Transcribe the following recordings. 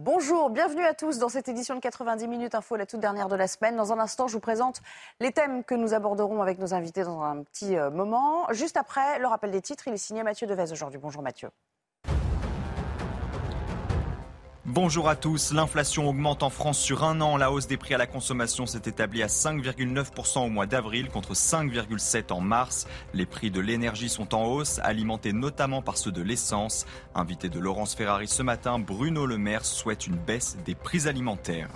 Bonjour, bienvenue à tous dans cette édition de 90 minutes info, la toute dernière de la semaine. Dans un instant, je vous présente les thèmes que nous aborderons avec nos invités dans un petit euh, moment. Juste après, le rappel des titres, il est signé Mathieu Devez aujourd'hui. Bonjour Mathieu. Bonjour à tous. L'inflation augmente en France sur un an. La hausse des prix à la consommation s'est établie à 5,9% au mois d'avril contre 5,7% en mars. Les prix de l'énergie sont en hausse, alimentés notamment par ceux de l'essence. Invité de Laurence Ferrari ce matin, Bruno Le Maire souhaite une baisse des prix alimentaires.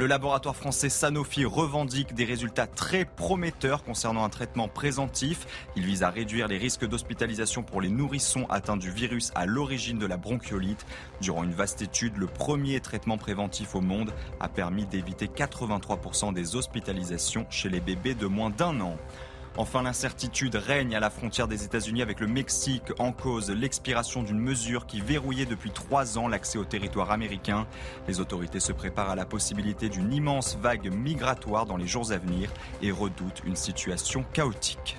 Le laboratoire français Sanofi revendique des résultats très prometteurs concernant un traitement présentif. Il vise à réduire les risques d'hospitalisation pour les nourrissons atteints du virus à l'origine de la bronchiolite. Durant une vaste étude, le premier traitement préventif au monde a permis d'éviter 83% des hospitalisations chez les bébés de moins d'un an. Enfin, l'incertitude règne à la frontière des États-Unis avec le Mexique en cause l'expiration d'une mesure qui verrouillait depuis trois ans l'accès au territoire américain. Les autorités se préparent à la possibilité d'une immense vague migratoire dans les jours à venir et redoutent une situation chaotique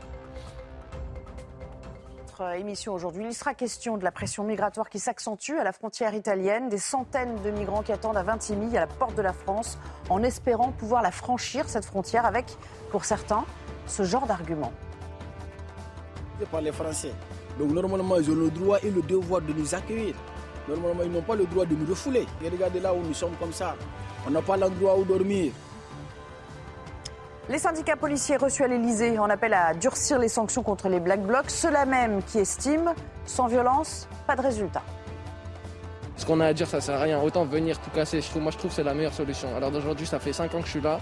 émission aujourd'hui. Il sera question de la pression migratoire qui s'accentue à la frontière italienne, des centaines de migrants qui attendent à Vintimille, à la porte de la France, en espérant pouvoir la franchir, cette frontière, avec, pour certains, ce genre d'argument. par les Français. Donc normalement, ils ont le droit et le devoir de nous accueillir. Normalement, ils n'ont pas le droit de nous refouler. Et regardez là où nous sommes comme ça. On n'a pas l'endroit où dormir. Les syndicats policiers reçus à l'Elysée en appellent à durcir les sanctions contre les Black Blocs, ceux-là même qui estiment, sans violence, pas de résultat. Ce qu'on a à dire, ça sert à rien. Autant venir tout casser. moi, je trouve que c'est la meilleure solution. Alors d'aujourd'hui, ça fait 5 ans que je suis là.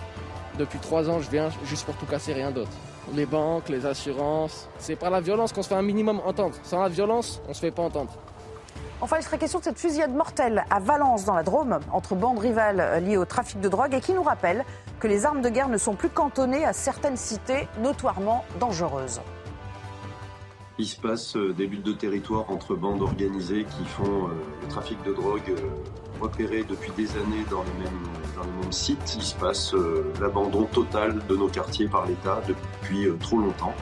Depuis trois ans, je viens juste pour tout casser, rien d'autre. Les banques, les assurances. C'est par la violence qu'on se fait un minimum entendre. Sans la violence, on se fait pas entendre. Enfin, il serait question de cette fusillade mortelle à Valence, dans la Drôme, entre bandes rivales euh, liées au trafic de drogue et qui nous rappelle que les armes de guerre ne sont plus cantonnées à certaines cités notoirement dangereuses. Il se passe euh, des bulles de territoire entre bandes organisées qui font euh, le trafic de drogue repéré depuis des années dans les mêmes, dans les mêmes sites. Il se passe l'abandon total de nos quartiers par l'État depuis trop longtemps.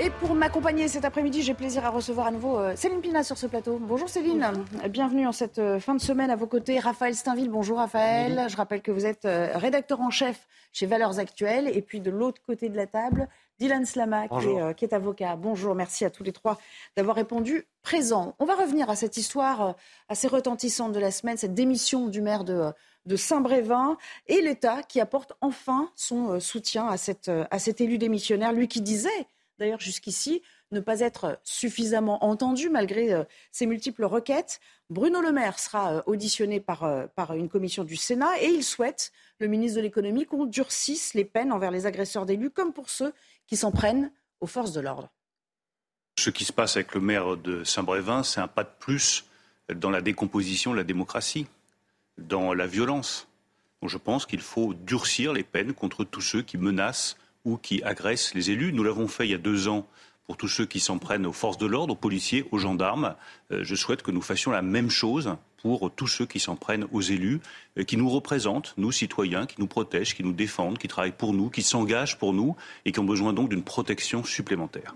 Et pour m'accompagner cet après-midi, j'ai plaisir à recevoir à nouveau euh, Céline Pina sur ce plateau. Bonjour Céline, bienvenue en cette euh, fin de semaine à vos côtés. Raphaël Steinville, bonjour Raphaël. Je rappelle que vous êtes euh, rédacteur en chef chez Valeurs Actuelles. Et puis de l'autre côté de la table, Dylan Slama, qui est, avocat. Bonjour, merci à tous les trois d'avoir répondu présent. On va revenir à cette histoire assez retentissante de la semaine, cette démission du maire de, de Saint-Brévin et l'État qui apporte enfin son soutien à, cette, à cet élu démissionnaire, lui qui disait d'ailleurs jusqu'ici, ne pas être suffisamment entendu malgré euh, ses multiples requêtes. Bruno Le Maire sera euh, auditionné par, euh, par une commission du Sénat et il souhaite, le ministre de l'économie, qu'on durcisse les peines envers les agresseurs d'élus comme pour ceux qui s'en prennent aux forces de l'ordre. Ce qui se passe avec le maire de Saint-Brévin, c'est un pas de plus dans la décomposition de la démocratie, dans la violence. Je pense qu'il faut durcir les peines contre tous ceux qui menacent ou qui agressent les élus. Nous l'avons fait il y a deux ans pour tous ceux qui s'en prennent aux forces de l'ordre, aux policiers, aux gendarmes. Euh, je souhaite que nous fassions la même chose pour tous ceux qui s'en prennent aux élus, euh, qui nous représentent, nous citoyens, qui nous protègent, qui nous défendent, qui travaillent pour nous, qui s'engagent pour nous et qui ont besoin donc d'une protection supplémentaire.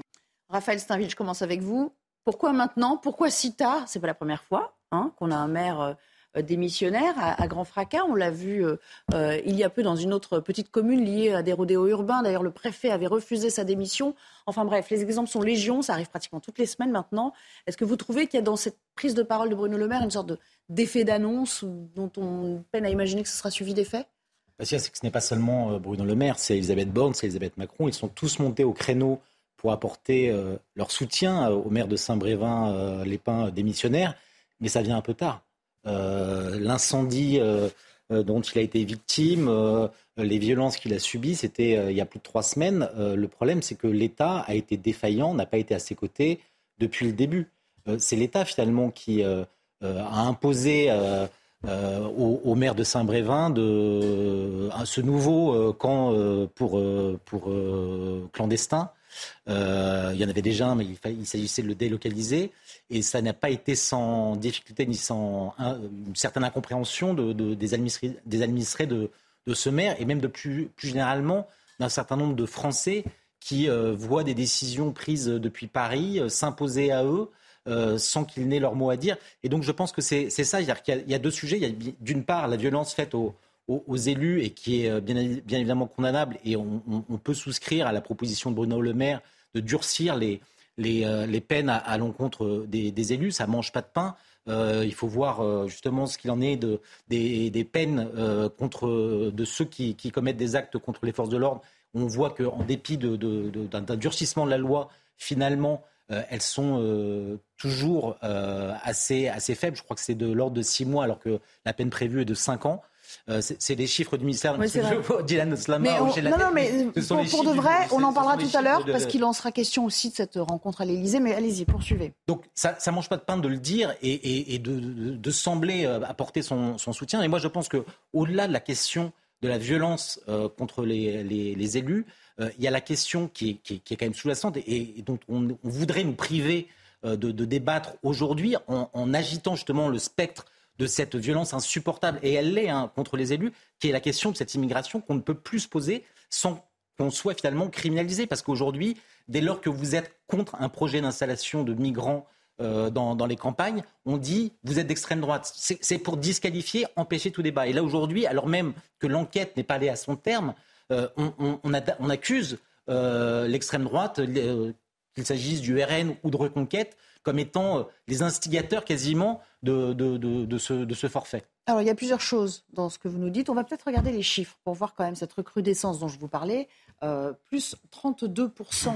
Raphaël Steinville, je commence avec vous. Pourquoi maintenant? Pourquoi si tard? C'est pas la première fois hein, qu'on a un maire euh, euh, démissionnaire à, grand fracas. On l'a vu euh, euh, il y a peu dans une autre petite commune liée à des rodéos urbains. D'ailleurs, le préfet avait refusé sa démission. Enfin bref, les exemples sont légion. Ça arrive pratiquement toutes les semaines maintenant. Est-ce que vous trouvez qu'il y a dans cette prise de parole de Bruno Le Maire une sorte d'effet d'annonce dont on peine à imaginer que ce sera suivi d'effet? C'est que ce n'est pas seulement Bruno Le Maire, c'est Elisabeth Borne, c'est Elisabeth Macron. Ils sont tous montés au créneau pour apporter leur soutien au maire de Saint-Brévin, les pins. Mais ça vient un peu tard. Euh, l'incendie euh, euh, dont il a été victime, les violences qu'il a subies, c'était il y a plus de trois semaines. le problème, c'est que l'État a été défaillant, n'a pas été à ses côtés depuis le début. c'est l'État finalement qui a imposé au, maire de Saint-Brévin ce nouveau camp pour clandestins. Il y en avait déjà un, mais il, s'agissait de le délocaliser. Et ça n'a pas été sans difficulté ni sans une certaine incompréhension de, des administrés, des administrés de, ce maire et même de plus, généralement d'un certain nombre de Français qui euh, voient des décisions prises depuis Paris euh, s'imposer à eux euh, sans qu'ils n'aient leur mot à dire. Et donc je pense que c'est ça, c'est-à-dire y, a deux sujets. Il y a d'une part la violence faite aux, aux, élus et qui est bien, bien évidemment condamnable et on, peut souscrire à la proposition de Bruno Le Maire de durcir les, les, les peines à, l'encontre des, élus. Ça mange pas de pain. Euh, il faut voir euh, justement ce qu'il en est de, des, peines euh, contre de ceux qui, commettent des actes contre les forces de l'ordre. On voit qu'en dépit d'un durcissement de la loi, finalement, elles sont toujours assez, assez faibles. Je crois que c'est de l'ordre de six mois, alors que la peine prévue est de cinq ans. Euh, c'est des chiffres du ministère. Oui, Dylan Slama, non, non, mais pour, de vrai, on en parlera tout à l'heure parce qu'il en sera question aussi de cette rencontre à l'Élysée. Mais allez-y, poursuivez. Donc ça, ça mange pas de pain de le dire et, de, sembler euh, apporter son, soutien. Et moi, je pense que au-delà de la question de la violence euh, contre les, élus, il y a la question qui est, quand même sous-jacente et, dont on, voudrait nous priver de, débattre aujourd'hui en, agitant justement le spectre de cette violence insupportable, et elle l'est hein, contre les élus, qui est la question de cette immigration qu'on ne peut plus se poser sans qu'on soit finalement criminalisé. Parce qu'aujourd'hui, dès lors que vous êtes contre un projet d'installation de migrants euh, dans, les campagnes, on dit vous êtes d'extrême droite. C'est pour disqualifier, empêcher tout débat. Et là aujourd'hui, alors même que l'enquête n'est pas allée à son terme, euh, on, accuse euh, l'extrême droite, qu'il s'agisse du RN ou de Reconquête, comme étant euh, les instigateurs quasiment de, ce, forfait. Alors, il y a plusieurs choses dans ce que vous nous dites. On va peut-être regarder les chiffres pour voir quand même cette recrudescence dont je vous parlais. Euh, plus 32%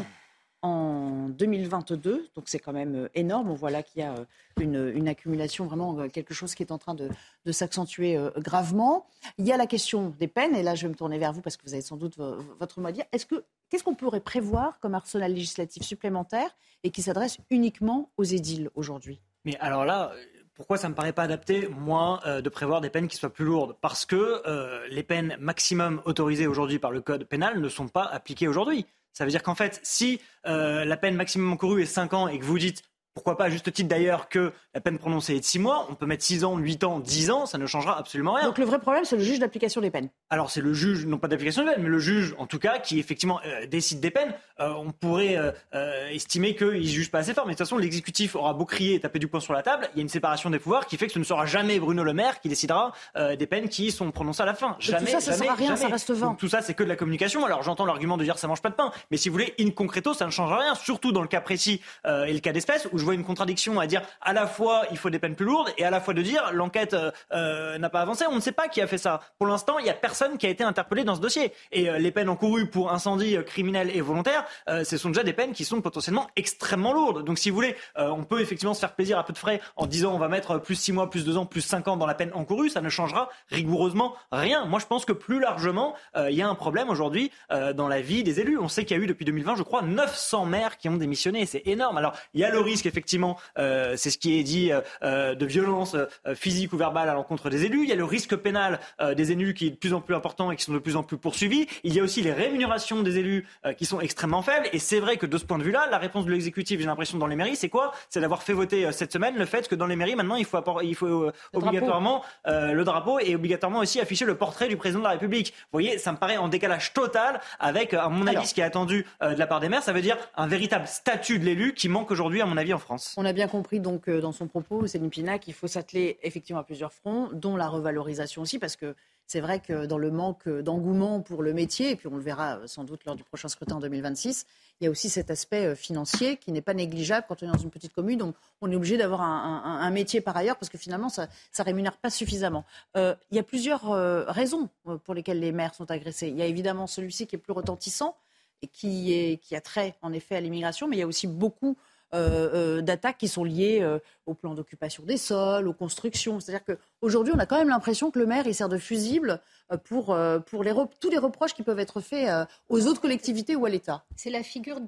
en 2022, donc c'est quand même euh, énorme. On voit là qu'il y a une, accumulation, vraiment quelque chose qui est en train de, s'accentuer gravement. Il y a la question des peines, et là je vais me tourner vers vous parce que vous avez sans doute votre mot à dire. Est-ce que qu'est-ce qu'on pourrait prévoir comme arsenal législatif supplémentaire et qui s'adresse uniquement aux édiles aujourd'hui? Mais alors là, pourquoi ça ne me paraît pas adapté, moi, euh, de prévoir des peines qui soient plus lourdes? Parce que euh, les peines maximum autorisées aujourd'hui par le code pénal ne sont pas appliquées aujourd'hui. Ça veut dire qu'en fait, si euh, la peine maximum encourue est 5 ans et que vous dites pourquoi pas à juste titre d'ailleurs que la peine prononcée est de 6 mois, on peut mettre 6 ans, 8 ans, 10 ans, ça ne changera absolument rien. Donc le vrai problème, c'est le juge d'application des peines. Alors c'est le juge, non pas d'application des peines, mais le juge en tout cas qui effectivement euh, décide des peines. Euh, on pourrait euh, estimer qu'il ne juge pas assez fort, mais de toute façon l'exécutif aura beau crier et taper du poing sur la table, il y a une séparation des pouvoirs qui fait que ce ne sera jamais Bruno Le Maire qui décidera des peines qui sont prononcées à la fin. Jamais, tout ça, ça ne sert à rien, ça reste vain. tout ça, c'est que de la communication. Alors j'entends l'argument de dire ça mange pas de pain, mais si vous voulez, in concreto, ça ne changera rien, surtout dans le cas précis et le cas d'espèce où je vois une contradiction dire à la fois il faut des peines plus lourdes et à la fois de dire l'enquête euh, euh, n'a pas avancé. On ne sait pas qui a fait ça. Pour l'instant, il n'y a personne qui a été interpellé dans ce dossier. Et euh, les peines encourues pour incendie criminel et volontaire, ce sont déjà des peines qui sont potentiellement extrêmement lourdes. Donc si vous voulez, on peut effectivement se faire plaisir à peu de frais en disant on va mettre plus 6 mois, plus 2 ans, plus 5 ans dans la peine encourue. Ça ne changera rigoureusement rien. Moi, je pense que plus largement, il y a un problème aujourd'hui dans la vie des élus. On sait qu'il y a eu depuis 2020, je crois, 900 maires qui ont démissionné. C'est énorme. Alors, il y a le risque effectivement euh, c'est ce qui est dit euh, euh, de violence physique ou verbale à l'encontre des élus. Il y a le risque pénal des élus qui est de plus en plus important et qui sont de plus en plus poursuivis. Il y a aussi les rémunérations des élus qui sont extrêmement faibles. Et c'est vrai que de ce point de vue-là, la réponse de l'exécutif, j'ai l'impression, dans les mairies, c'est quoi? C'est d'avoir fait voter cette semaine le fait que dans les mairies, maintenant, il faut, il faut obligatoirement le drapeau et obligatoirement aussi afficher le portrait du président de la République. Vous voyez, ça me paraît en décalage total avec, à mon avis, ce qui est attendu de la part des maires. Ça veut dire un véritable statut de l'élu qui manque aujourd'hui, à mon avis, en France. On a bien compris donc euh, dans son propos, Céline Pina, qu'il faut s'atteler effectivement à plusieurs fronts, dont la revalorisation aussi, parce que c'est vrai que dans le manque d'engouement pour le métier, et puis on le verra sans doute lors du prochain scrutin en 2026, il y a aussi cet aspect euh, financier qui n'est pas négligeable quand on est dans une petite commune. Donc on est obligé d'avoir un, métier par ailleurs parce que finalement ça ne rémunère pas suffisamment. Euh, il y a plusieurs raisons pour lesquelles les maires sont agressés. Il y a évidemment celui-ci qui est plus retentissant et qui, est, qui a trait en effet à l'immigration, mais il y a aussi beaucoup euh, euh, d'attaques qui sont liées euh, au plan d'occupation des sols, aux constructions. C'est-à-dire qu'aujourd'hui, on a quand même l'impression que le maire, il sert de fusible pour, pour tous les reproches qui peuvent être faits aux autres collectivités ou à l'État. C'est la figure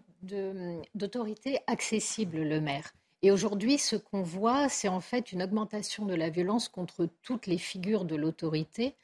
d'autorité accessible, le maire. Et aujourd'hui, ce qu'on voit, c'est en fait une augmentation de la violence contre toutes les figures de l'autorité.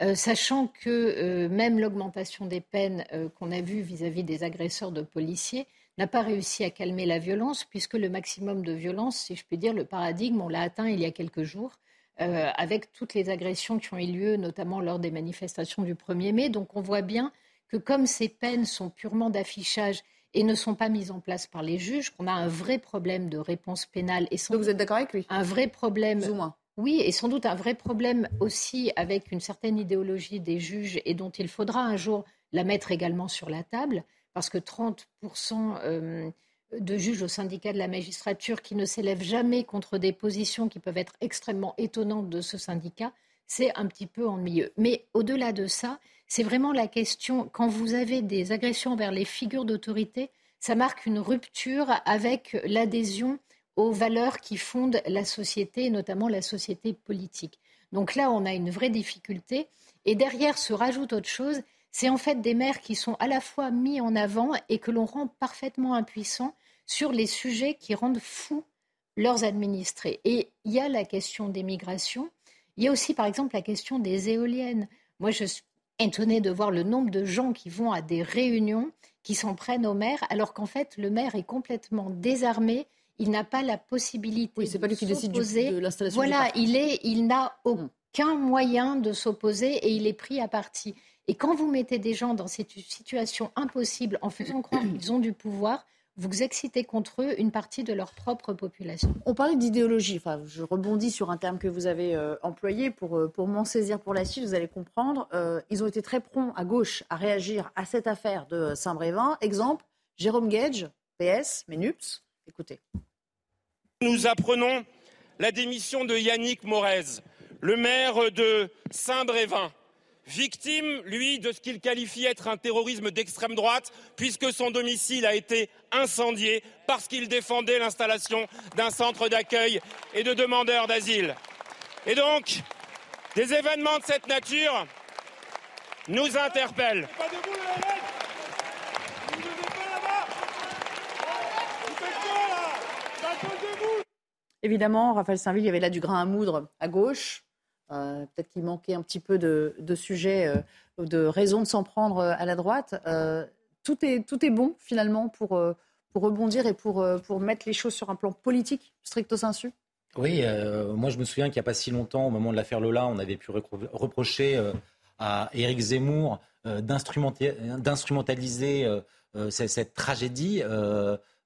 Euh, sachant que euh, même l'augmentation des peines euh, qu'on a vues vis-à-vis des agresseurs de policiers n'a pas réussi à calmer la violence, puisque le maximum de violence, si je puis dire, le paradigme, on l'a atteint il y a quelques jours, avec toutes les agressions qui ont eu lieu, notamment lors des manifestations du 1er mai. Donc on voit bien que comme ces peines sont purement d'affichage et ne sont pas mises en place par les juges, qu'on a un vrai problème de réponse pénale. Et Donc vous êtes d'accord avec lui? Un vrai problème. Plus ou moins. Oui, et sans doute un vrai problème aussi avec une certaine idéologie des juges et dont il faudra un jour la mettre également sur la table, parce que 30% euh, de juges au syndicat de la magistrature qui ne s'élèvent jamais contre des positions qui peuvent être extrêmement étonnantes de ce syndicat, c'est un petit peu ennuyeux. Mais au-delà de ça, c'est vraiment la question, quand vous avez des agressions vers les figures d'autorité, ça marque une rupture avec l'adhésion aux valeurs qui fondent la société, notamment la société politique. Donc là, on a une vraie difficulté. Et derrière se rajoute autre chose, c'est en fait des maires qui sont à la fois mis en avant et que l'on rend parfaitement impuissants sur les sujets qui rendent fous leurs administrés. Et il y a la question des migrations, il y a aussi par exemple la question des éoliennes. Moi, je suis étonnée de voir le nombre de gens qui vont à des réunions, qui s'en prennent au maire, alors qu'en fait, le maire est complètement désarmé il n'a pas la possibilité oui, c'est pas lui qui décide de l'installation. Voilà, il est, il n'a aucun moyen de s'opposer et il est pris à partie. Et quand vous mettez des gens dans cette situation impossible en faisant croire qu'ils ont du pouvoir, vous excitez contre eux une partie de leur propre population. On parlait d'idéologie. Enfin, je rebondis sur un terme que vous avez euh, employé pour, euh, pour m'en saisir pour la suite. Vous allez comprendre. Euh, ils ont été très prompts à gauche à réagir à cette affaire de Saint-Brévin. Exemple, Jérôme Gage, PS, MENUPS, Écoutez. Nous apprenons la démission de Yannick Morez, le maire de Saint-Brévin, victime, lui, de ce qu'il qualifie être un terrorisme d'extrême droite, puisque son domicile a été incendié parce qu'il défendait l'installation d'un centre d'accueil et de demandeurs d'asile. Et donc, des événements de cette nature nous interpellent. Évidemment, Raphaël Saint-Ville, il y avait là du grain à moudre à gauche. Euh, peut-être qu'il manquait un petit peu de, sujets, euh, de raisons de s'en prendre euh, à la droite. tout, est, tout est bon finalement pour, pour rebondir et pour, pour mettre les choses sur un plan politique, stricto sensu? Oui, moi je me souviens qu'il n'y a pas si longtemps, au moment de l'affaire Lola, on avait pu reprocher à Éric Zemmour d'instrumentaliser cette, tragédie,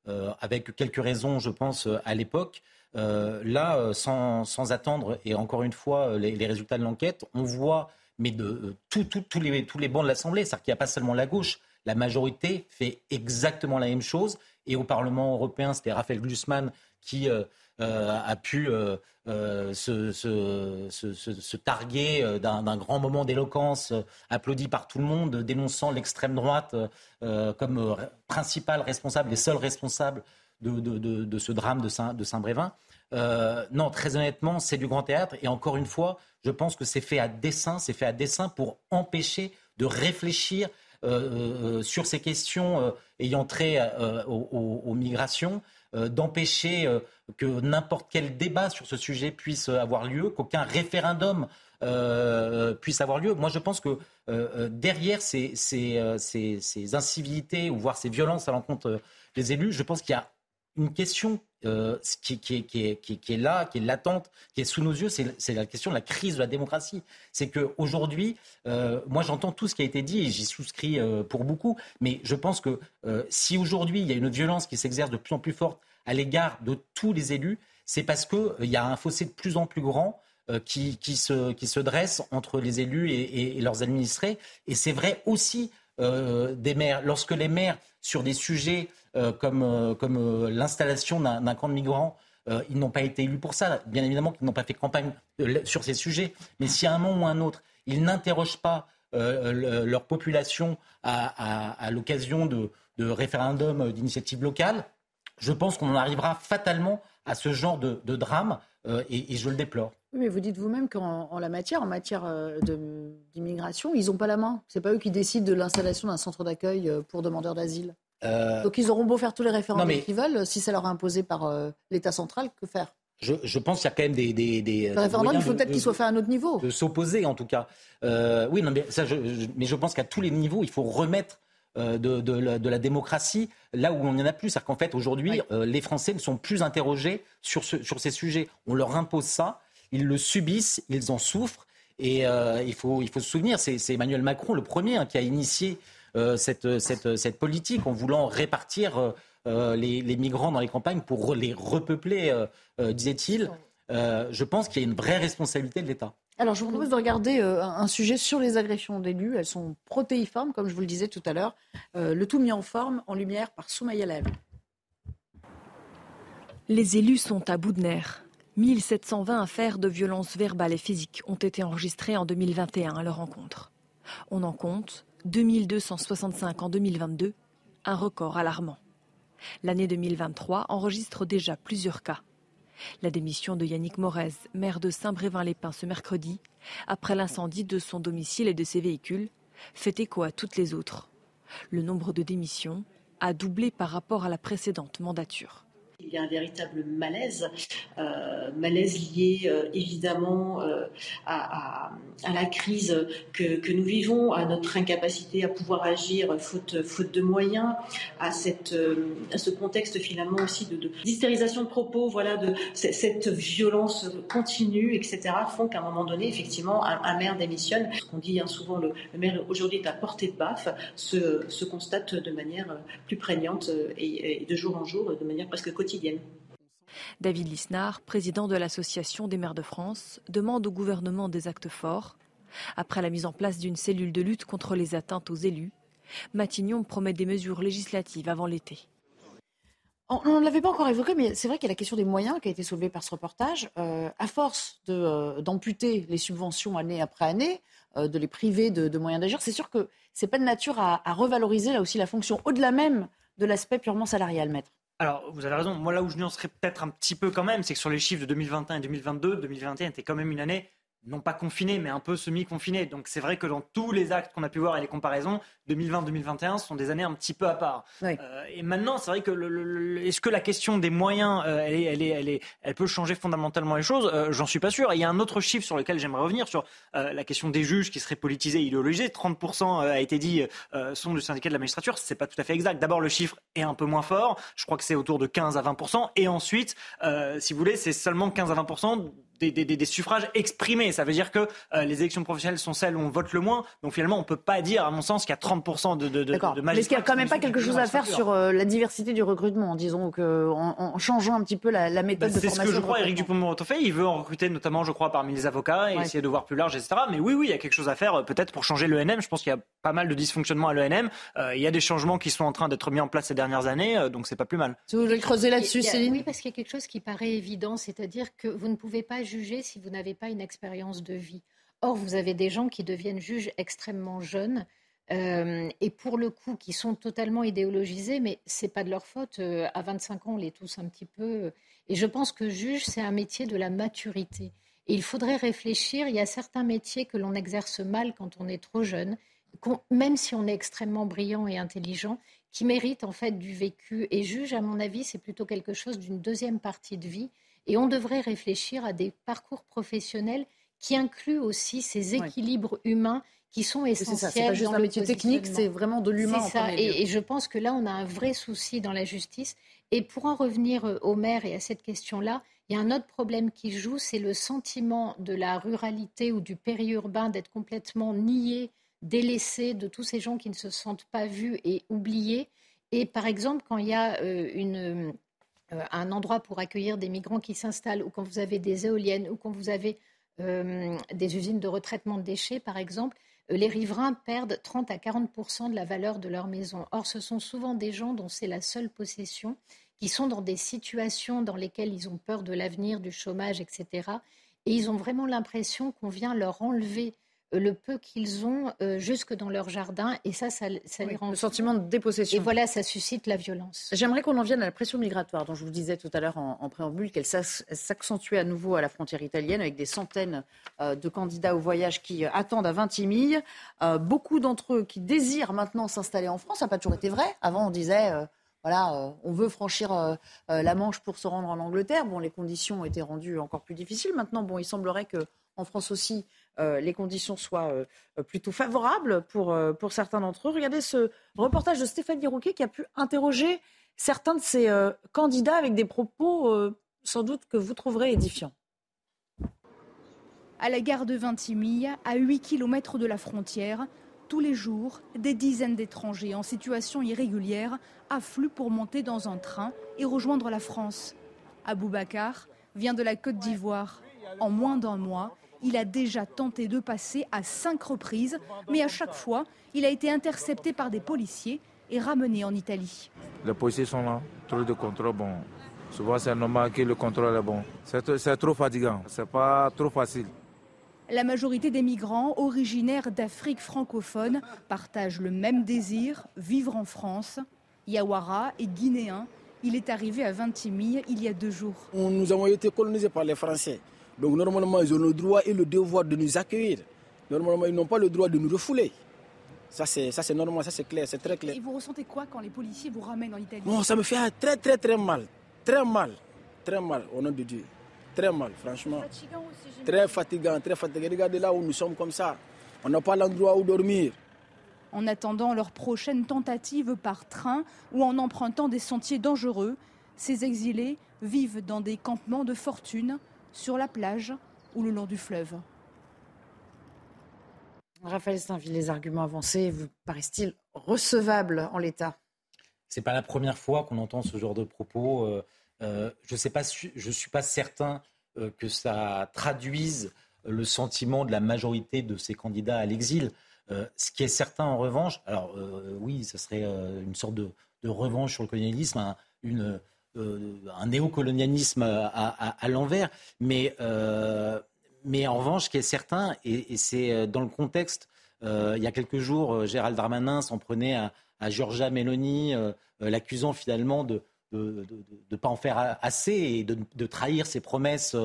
avec quelques raisons, je pense, à l'époque. Euh, là, euh, sans, attendre, et encore une fois, euh, les, résultats de l'enquête, on voit, mais de tous les, tous les bancs de l'Assemblée, c'est-à-dire qu'il n'y a pas seulement la gauche, la majorité fait exactement la même chose. Et au Parlement européen, c'était Raphaël Glucksmann qui a pu se, se, targuer d'un grand moment d'éloquence applaudi par tout le monde, dénonçant l'extrême droite comme principal responsable, les seuls responsables de, ce drame de Saint-Brévin. Euh, non, très honnêtement, c'est du grand théâtre. Et encore une fois, je pense que c'est fait à dessein, c'est fait à dessein pour empêcher de réfléchir euh, euh, sur ces questions ayant trait aux, migrations, d'empêcher que n'importe quel débat sur ce sujet puisse avoir lieu, qu'aucun référendum puisse avoir lieu. Moi, je pense que derrière ces, ces, incivilités ou voire ces violences à l'encontre des élus, je pense qu'il y a une question euh, qui, est, là, qui est latente, qui est sous nos yeux, c'est la question de la crise de la démocratie. C'est qu'aujourd'hui, euh, moi j'entends tout ce qui a été dit et j'y souscris euh, pour beaucoup, mais je pense que si aujourd'hui il y a une violence qui s'exerce de plus en plus forte à l'égard de tous les élus, c'est parce qu'il y a un fossé de plus en plus grand qui, se, dresse entre les élus et leurs administrés. Et c'est vrai aussi des maires. Lorsque les maires, sur des sujets euh, comme, euh, comme euh, l'installation d'un camp de migrants. ils n'ont pas été élus pour ça. Bien évidemment qu'ils n'ont pas fait campagne sur ces sujets. Mais si à un moment ou à un autre, ils n'interrogent pas leur population à, l'occasion de, référendums d'initiative locale, je pense qu'on en arrivera fatalement à ce genre de, drame et, je le déplore. mais vous dites vous-même qu'en la matière, en matière d'immigration, ils n'ont pas la main. Ce n'est pas eux qui décident de l'installation d'un centre d'accueil pour demandeurs d'asile. Donc ils auront beau faire tous les référendums qu'ils veulent, si ça leur est imposé par l'État central, que faire? Je, pense qu'il y a quand même des. des, des le référendum, il faut peut-être qu'il soit fait à un autre niveau. De s'opposer, en tout cas. oui, non, mais, ça, mais je pense qu'à tous les niveaux, il faut remettre de, de, la, démocratie là où on en a plus. C'est-à-dire qu'en fait, aujourd'hui, les Français ne sont plus interrogés sur, ce, sur ces sujets. On leur impose ça, ils le subissent, ils en souffrent. Et il, faut, il faut se souvenir, c'est Emmanuel Macron le premier hein, qui a initié cette, cette, cette, politique en voulant répartir euh, les, migrants dans les campagnes pour les repeupler, euh, euh, disait-il. je pense qu'il y a une vraie responsabilité de l'État. Alors, je vous propose de regarder un sujet sur les agressions d'élus. Elles sont protéiformes, comme je vous le disais tout à l'heure. le tout mis en forme, en lumière, par Soumaïa Lev. Les élus sont à bout de nerfs. 1720 affaires de violences verbales et physiques ont été enregistrées en 2021 à leur rencontre. On en compte 2265 en 2022, un record alarmant. L'année 2023 enregistre déjà plusieurs cas. La démission de Yannick Morez, maire de Saint-Brévin-les-Pins ce mercredi, après l'incendie de son domicile et de ses véhicules, fait écho à toutes les autres. Le nombre de démissions a doublé par rapport à la précédente mandature. Il y a un véritable malaise, euh, malaise lié euh, évidemment euh, à, la crise que, nous vivons, à notre incapacité à pouvoir agir faute, de moyens, à, cette, à ce contexte finalement aussi de, de de propos, voilà, de cette violence continue, etc., font qu'à un moment donné, effectivement, un, maire démissionne. Ce qu'on dit hein, souvent, le, maire aujourd'hui est à portée de baffe, se, se constate de manière plus prégnante et, et de jour en jour, de manière presque quotidienne David Lisnard, président de l'Association des maires de France, demande au gouvernement des actes forts. Après la mise en place d'une cellule de lutte contre les atteintes aux élus, Matignon promet des mesures législatives avant l'été. On ne l'avait pas encore évoqué, mais c'est vrai qu'il y a la question des moyens qui a été soulevée par ce reportage. Euh, à force euh, d'amputer les subventions année après année, euh, de les priver de, moyens d'agir, c'est sûr que ce n'est pas de nature à, à, revaloriser là aussi la fonction, au-delà même de l'aspect purement salarial, maître. Alors, vous avez raison. Moi, là où je nuancerais peut-être un petit peu quand même, c'est que sur les chiffres de 2021 et 2022, 2021 était quand même une année non pas confiné, mais un peu semi-confiné. Donc c'est vrai que dans tous les actes qu'on a pu voir et les comparaisons, 2020-2021 sont des années un petit peu à part. Euh, et maintenant, c'est vrai que le, est-ce que la question des moyens, euh, elle, est, elle, est, elle, est, elle, peut changer fondamentalement les choses? Euh, J'en suis pas sûr. il y a un autre chiffre sur lequel j'aimerais revenir, sur la question des juges qui seraient politisés, idéologisés. 30% a été dit sont du syndicat de la magistrature. C'est pas tout à fait exact. D'abord, le chiffre est un peu moins fort. Je crois que c'est autour de 15 à 20%. Et ensuite, si vous voulez, c'est seulement 15 à 20% des, suffrages exprimés. Ça veut dire que euh, les élections professionnelles sont celles où on vote le moins. Donc finalement, on ne peut pas dire, à mon sens, qu'il y a 30% de, de, de, magistrats. Mais est-ce qu'il n'y a quand même pas quelque chose à faire sur euh, la diversité du recrutement, disons, que, en, changeant un petit peu la, méthode bah, de formation C'est ce que je crois, Éric Dupond-Moretti fait. Il veut en recruter notamment, je crois, parmi les avocats et essayer de voir plus large, etc. Mais oui, oui, il y a quelque chose à faire, euh, peut-être pour changer l'ENM. Je pense qu'il y a pas mal de dysfonctionnements à l'ENM. il y a des changements qui sont en train d'être mis en place ces dernières années, donc c'est pas plus mal. vous voulez creuser là-dessus, Céline Oui, parce qu'il y a quelque chose qui paraît évident, c'est-à-dire que vous ne pouvez pas juger si vous n'avez pas une expérience de vie. Or, vous avez des gens qui deviennent juges extrêmement jeunes euh, et pour le coup qui sont totalement idéologisés, mais c'est pas de leur faute. Euh, à 25 ans, on les tous un petit peu. Et je pense que juge, c'est un métier de la maturité. Et il faudrait réfléchir. Il y a certains métiers que l'on exerce mal quand on est trop jeune, même si on est extrêmement brillant et intelligent, qui méritent en fait du vécu. Et juge, à mon avis, c'est plutôt quelque chose d'une deuxième partie de vie et on devrait réfléchir à des parcours professionnels qui incluent aussi ces équilibres humains qui sont essentiels. C'est pas juste un métier technique, c'est vraiment de l'humain. C'est ça. Et, je pense que là, on a un vrai souci dans la justice. Et pour en revenir euh, au maire et à cette question-là, il y a un autre problème qui joue, c'est le sentiment de la ruralité ou du périurbain d'être complètement nié, délaissé de tous ces gens qui ne se sentent pas vus et oubliés. Et par exemple, quand il y a euh, une un endroit pour accueillir des migrants qui s'installent, ou quand vous avez des éoliennes, ou quand vous avez euh, des usines de retraitement de déchets, par exemple, euh, les riverains perdent 30 à 40% de la valeur de leur maison. Or, ce sont souvent des gens dont c'est la seule possession, qui sont dans des situations dans lesquelles ils ont peur de l'avenir, du chômage, etc. Et ils ont vraiment l'impression qu'on vient leur enlever le peu qu'ils ont jusque dans leur jardin. Et ça, ça, les rend... Le sentiment de dépossession. Et voilà, ça suscite la violence. J'aimerais qu'on en vienne à la pression migratoire, dont je vous disais tout à l'heure en, préambule, qu'elle s'accentuait à nouveau à la frontière italienne, avec des centaines de candidats au voyage qui attendent à Vintimille. beaucoup d'entre eux qui désirent maintenant s'installer en France. Ça n'a pas toujours été vrai. Avant, on disait voilà, euh, on veut franchir euh, euh, la Manche pour se rendre en Angleterre. Bon, les conditions ont été rendues encore plus difficiles. Maintenant, bon, il semblerait que en France aussi, les conditions soient plutôt favorables pour, pour certains d'entre eux. Regardez ce reportage de Stéphanie Rouquet qui a pu interroger certains de ces candidats avec des propos sans doute que vous trouverez édifiants. À la gare de Vintimille, à 8 km de la frontière, tous les jours, des dizaines d'étrangers en situation irrégulière affluent pour monter dans un train et rejoindre la France. Aboubacar vient de la Côte d'Ivoire. En moins d'un mois, il a déjà tenté de passer à cinq reprises, mais à chaque fois, il a été intercepté par des policiers et ramené en Italie. Les policiers sont là, trop de contrôle, bon. Souvent, c'est normal que le contrôle est bon. C'est trop fatigant, c'est pas trop facile. La majorité des migrants originaires d'Afrique francophone partagent le même désir, vivre en France. Yawara est guinéen. Il est arrivé à Vintimille il y a deux jours. Nous avons été colonisés par les Français. Donc normalement, ils ont le droit et le devoir de nous accueillir. Normalement, ils n'ont pas le droit de nous refouler. Ça, c'est, ça, c'est normal, ça, c'est clair, c'est très clair. Et vous ressentez quoi quand les policiers vous ramènent en Italie? Ça me fait très, très, très mal. Très mal. Très mal, au nom de Dieu très mal, franchement. très fatigant, très fatigant. Regardez là où nous sommes comme ça. On n'a pas l'endroit où dormir. En attendant leur prochaine tentative par train ou en empruntant des sentiers dangereux, ces exilés vivent dans des campements de fortune sur la plage ou le long du fleuve. Raphaël Steinville, les arguments avancés vous paraissent-ils recevables en l'état? C'est pas la première fois qu'on entend ce genre de propos. Euh, euh, je ne suis pas certain euh, que ça traduise le sentiment de la majorité de ces candidats à l'exil. Euh, ce qui est certain en revanche, alors oui, ce serait une sorte de, revanche sur le colonialisme, un, une, un néocolonialisme à, l'envers, mais, mais en revanche, ce qui est certain, et, c'est dans le contexte, il y a quelques jours, Gérald Darmanin s'en prenait à, à Giorgia Meloni, l'accusant finalement de, de ne pas en faire assez et de, trahir ses promesses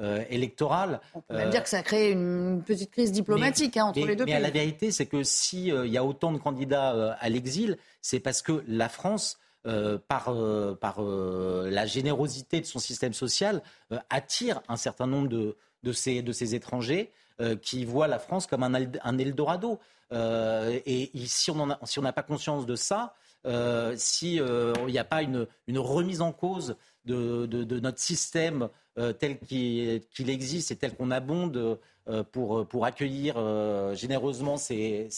euh, électorales. On peut même dire que ça a créé une petite crise diplomatique hein, entre les deux pays. Mais la vérité, c'est que s'il euh, y a autant de candidats euh, à l'exil, c'est parce que la France, par, par la générosité de son système social, attire un certain nombre de, ces, étrangers qui voient la France comme un, Eldorado. et si on n'a pas conscience de ça, euh, s'il euh, n'y a pas une, remise en cause de, notre système euh, tel qu'il existe et tel qu'on abonde pour, accueillir généreusement ces,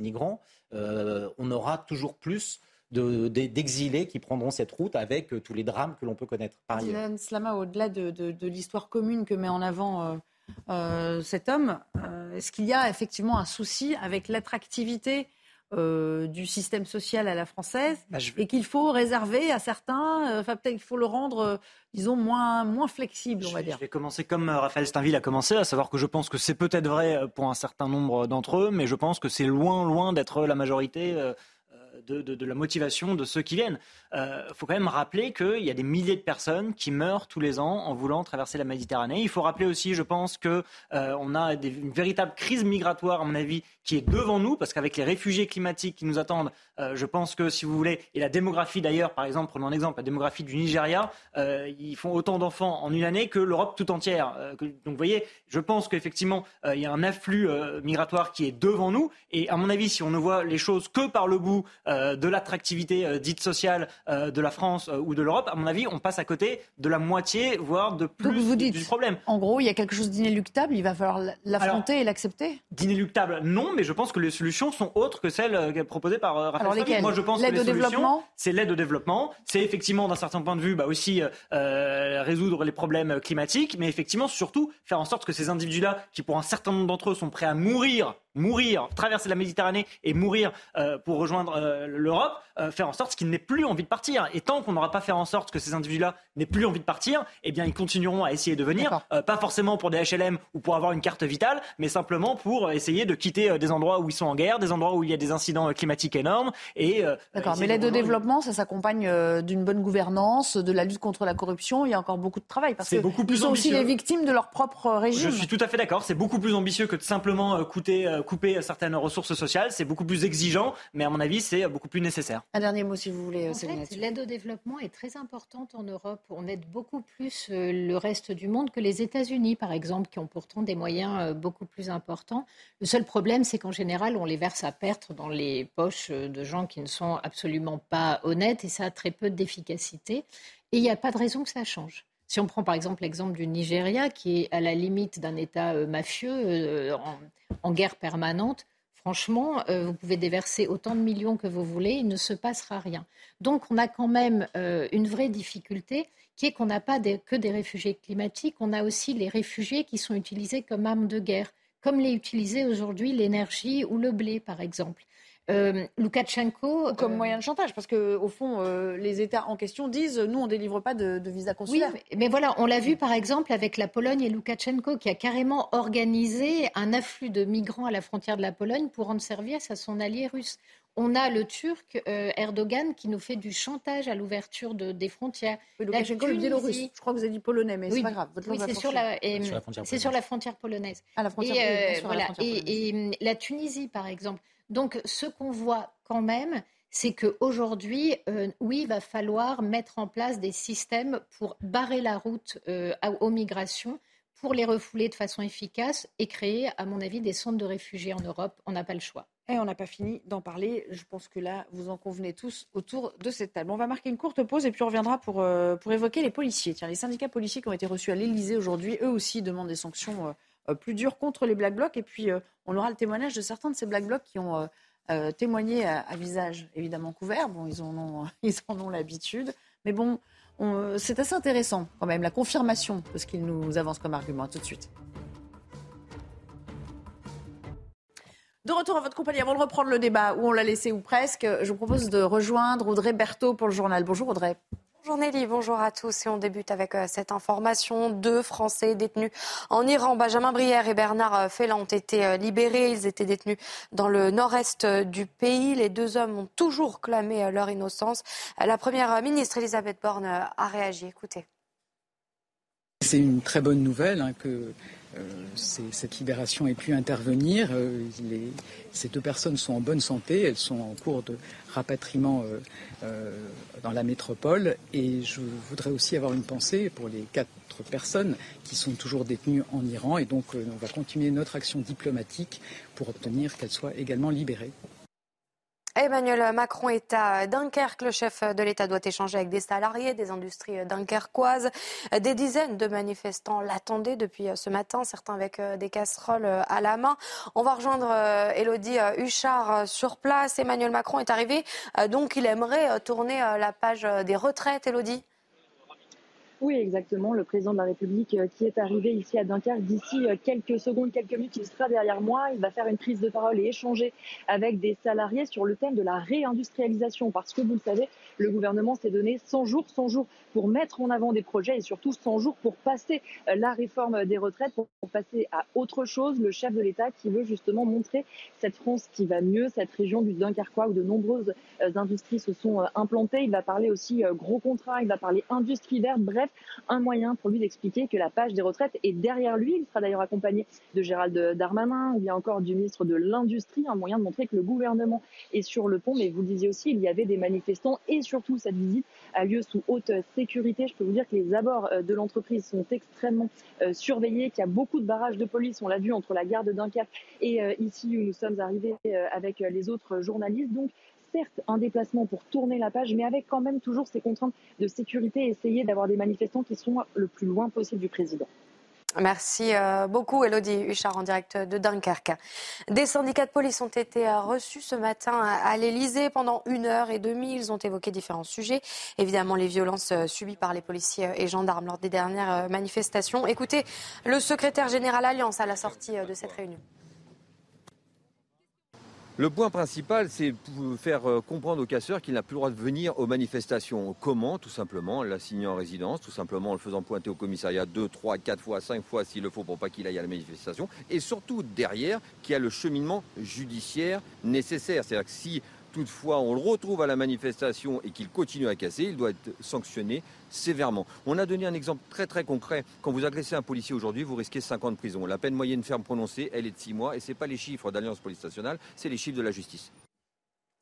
migrants, on aura toujours plus d'exilés qui prendront cette route avec tous les drames que l'on peut connaître par ailleurs. Slama, au-delà de, l'histoire commune que met en avant cet homme, est-ce qu'il y a effectivement un souci avec l'attractivité euh, du système social à la française bah, et qu'il faut réserver à certains, euh, enfin peut-être qu'il faut le rendre, euh, disons, moins, moins flexible, on va dire. Je vais commencer comme Raphaël Steinville a commencé, à savoir que je pense que c'est peut-être vrai pour un certain nombre d'entre eux, mais je pense que c'est loin, loin d'être la majorité de, la motivation de ceux qui viennent. Il euh, faut quand même rappeler qu'il y a des milliers de personnes qui meurent tous les ans en voulant traverser la Méditerranée. Il faut rappeler aussi, je pense, qu'on euh, on a une véritable crise migratoire, à mon avis, qui est devant nous, parce qu'avec les réfugiés climatiques qui nous attendent, euh, je pense que, si vous voulez, et la démographie d'ailleurs, par exemple, prenons un exemple, la démographie du Nigeria, ils font autant d'enfants en une année que l'Europe tout entière. donc, vous voyez, je pense qu'effectivement, il y a un afflux migratoire qui est devant nous. Et à mon avis, si on ne voit les choses que par le bout euh, de l'attractivité euh, dite sociale euh, de la France ou de l'Europe, à mon avis, on passe à côté de la moitié, voire de plus vous dites, du problème. En gros, il y a quelque chose d'inéluctable, il va falloir l'affronter et l'accepter? D'inéluctable, non, mais je pense que les solutions sont autres que celles proposées par Raphaël Moi, je pense que les au développement? c'est l'aide au développement, c'est effectivement, d'un certain point de vue, bah, aussi résoudre les problèmes climatiques, mais effectivement, surtout, faire en sorte que ces individus-là, qui pour un certain nombre d'entre eux sont prêts à mourir mourir, traverser la Méditerranée et mourir euh, pour rejoindre euh, l'Europe, euh, faire en sorte qu'ils n'aient plus envie de partir. Et tant qu'on n'aura pas fait en sorte que ces individus-là n'aient plus envie de partir, eh bien, ils continueront à essayer de venir, pas forcément pour des HLM ou pour avoir une carte vitale, mais simplement pour essayer de quitter des endroits où ils sont en guerre, des endroits où il y a des incidents climatiques énormes. Et D'accord, mais l'aide au développement, ça s'accompagne d'une bonne gouvernance, de la lutte contre la corruption. Il y a encore beaucoup de travail parce que beaucoup plus sont aussi les victimes de leur propre régime. Je suis tout à fait d'accord. C'est beaucoup plus ambitieux que de simplement coûter, couper certaines ressources sociales. C'est beaucoup plus exigeant, mais à mon avis, c'est beaucoup plus nécessaire. Un dernier mot, si vous voulez, L'aide au développement est très importante en Europe. On aide beaucoup plus euh, le reste du monde que les États-Unis, par exemple, qui ont pourtant des moyens euh, beaucoup plus importants. Le seul problème, c'est qu'en général, on les verse à perte dans les poches euh, de gens qui ne sont absolument pas honnêtes, et ça a très peu d'efficacité. Et il n'y a pas de raison que ça change. Si on prend par exemple l'exemple du Nigeria, qui est à la limite d'un État mafieux, en, guerre permanente, franchement, euh, vous pouvez déverser autant de millions que vous voulez, il ne se passera rien. Donc on a quand même euh, une vraie difficulté qui est qu'on n'a pas que des réfugiés climatiques, on a aussi les réfugiés qui sont utilisés comme armes de guerre, comme l'est utilisé aujourd'hui l'énergie ou le blé, par exemple. Euh, Loukachenko. Comme euh, moyen de chantage, parce que au fond, euh, les États en question disent nous, on ne délivre pas de, visa consulaire. Oui, mais, voilà, on l'a vu par exemple avec la Pologne et Loukachenko, qui a carrément organisé un afflux de migrants à la frontière de la Pologne pour rendre service à son allié russe. On a le Turc Erdogan qui nous fait du chantage à l'ouverture de, des frontières. Oui, Loukachenko, le Biélorusse. Je crois que vous avez dit polonais, mais c'est pas grave. oui, c'est sur, la, sur la frontière polonaise. Ah, la frontière, et, voilà, et la Tunisie, par exemple. Donc, ce qu'on voit quand même, c'est qu'aujourd'hui, euh, oui, il va falloir mettre en place des systèmes pour barrer la route euh, aux migrations, pour les refouler de façon efficace et créer, à mon avis, des centres de réfugiés en Europe. On n'a pas le choix. Et on n'a pas fini d'en parler. Je pense que là, vous en convenez tous autour de cette table. On va marquer une courte pause et puis on reviendra pour, euh, pour évoquer les policiers. Tiens, les syndicats policiers qui ont été reçus à l'Elysée aujourd'hui, eux aussi demandent des sanctions plus dur contre les Black Blocs. Et puis, euh, on aura le témoignage de certains de ces Black Blocs qui ont euh, témoigné à, visage évidemment couvert. Bon, ils en ont, ils en ont l'habitude. Mais bon, c'est assez intéressant quand même, la confirmation de ce qu'ils nous avancent comme argument. tout de suite. De retour à votre compagnie, avant de reprendre le débat où on l'a laissé ou presque, je vous propose de rejoindre Audrey Berthaud pour le journal. Bonjour Audrey. Bonjour Nelly, bonjour à tous et on débute avec euh, cette information. Deux Français détenus en Iran, Benjamin Brière et Bernard euh, Felland ont été euh, libérés. Ils étaient détenus dans le nord-est du pays. Les deux hommes ont toujours clamé leur innocence. La première ministre Elisabeth Borne a réagi. Écoutez. C'est une très bonne nouvelle hein, que cette libération ait pu intervenir. ces deux personnes sont en bonne santé, elles sont en cours de rapatriement euh, dans la métropole. Et je voudrais aussi avoir une pensée pour les quatre personnes qui sont toujours détenues en Iran. Et donc, euh, on va continuer notre action diplomatique pour obtenir qu'elles soient également libérées. Emmanuel Macron est à Dunkerque. Le chef de l'État doit échanger avec des salariés des industries dunkerquoises. Des dizaines de manifestants l'attendaient depuis ce matin, certains avec euh, des casseroles euh, à la main. On va rejoindre Elodie euh, Huchard sur place. Emmanuel Macron est arrivé, donc il aimerait tourner la page des retraites. Elodie? Oui, exactement. Le président de la République euh, qui est arrivé ici à Dunkerque d'ici euh, quelques secondes, quelques minutes, il sera derrière moi. Il va faire une prise de parole et échanger avec des salariés sur le thème de la réindustrialisation. Parce que vous le savez, le gouvernement s'est donné 100 jours, 100 jours pour mettre en avant des projets et surtout 100 jours pour passer euh, la réforme des retraites, pour passer à autre chose. Le chef de l'État qui veut justement montrer cette France qui va mieux, cette région du Dunkerquois où de nombreuses industries se sont implantées. Il va parler aussi gros contrats, il va parler industrie verte. Bref, un moyen pour lui d'expliquer que la page des retraites est derrière lui. Il sera d'ailleurs accompagné de Gérald Darmanin ou bien encore du ministre de l'Industrie, un moyen de montrer que le gouvernement est sur le pont. Mais vous le disiez aussi, il y avait des manifestants et surtout cette visite a lieu sous haute sécurité. Je peux vous dire que les abords euh, de l'entreprise sont extrêmement euh, surveillés, qu'il y a beaucoup de barrages de police, on l'a vu entre la gare de Dunkerque et euh, ici où nous sommes arrivés avec les autres journalistes. Donc certes un déplacement pour tourner la page, mais avec quand même toujours ces contraintes de sécurité essayer d'avoir des manifestants qui sont le plus loin possible du président. Merci euh, beaucoup, Elodie Huchard, en direct de Dunkerque. Des syndicats de police ont été euh, reçus ce matin à l'Elysée pendant une heure et demie. Ils ont évoqué différents sujets. Évidemment, les violences euh, subies par les policiers et gendarmes lors des dernières manifestations. Écoutez le secrétaire général Alliance à la sortie de cette réunion. Le point principal, c'est faire euh, comprendre aux casseurs qu'il n'a plus le droit de venir aux manifestations. Comment? Tout simplement, en l'assignant en résidence, tout simplement en le faisant pointer au commissariat deux, trois, quatre fois, cinq fois s'il le faut pour pas qu'il aille à la manifestation. Et surtout, derrière, qu'il y a le cheminement judiciaire nécessaire. C'est-à-dire que si toutefois on le retrouve à la manifestation et qu'il continue à casser, il doit être sanctionné sévèrement. On a donné un exemple très très concret. Quand vous agressez un policier aujourd'hui, vous risquez 5 ans de prison. La peine moyenne ferme prononcée, elle est de 6 mois et ce n'est pas les chiffres d'Alliance Police Nationale, c'est les chiffres de la justice.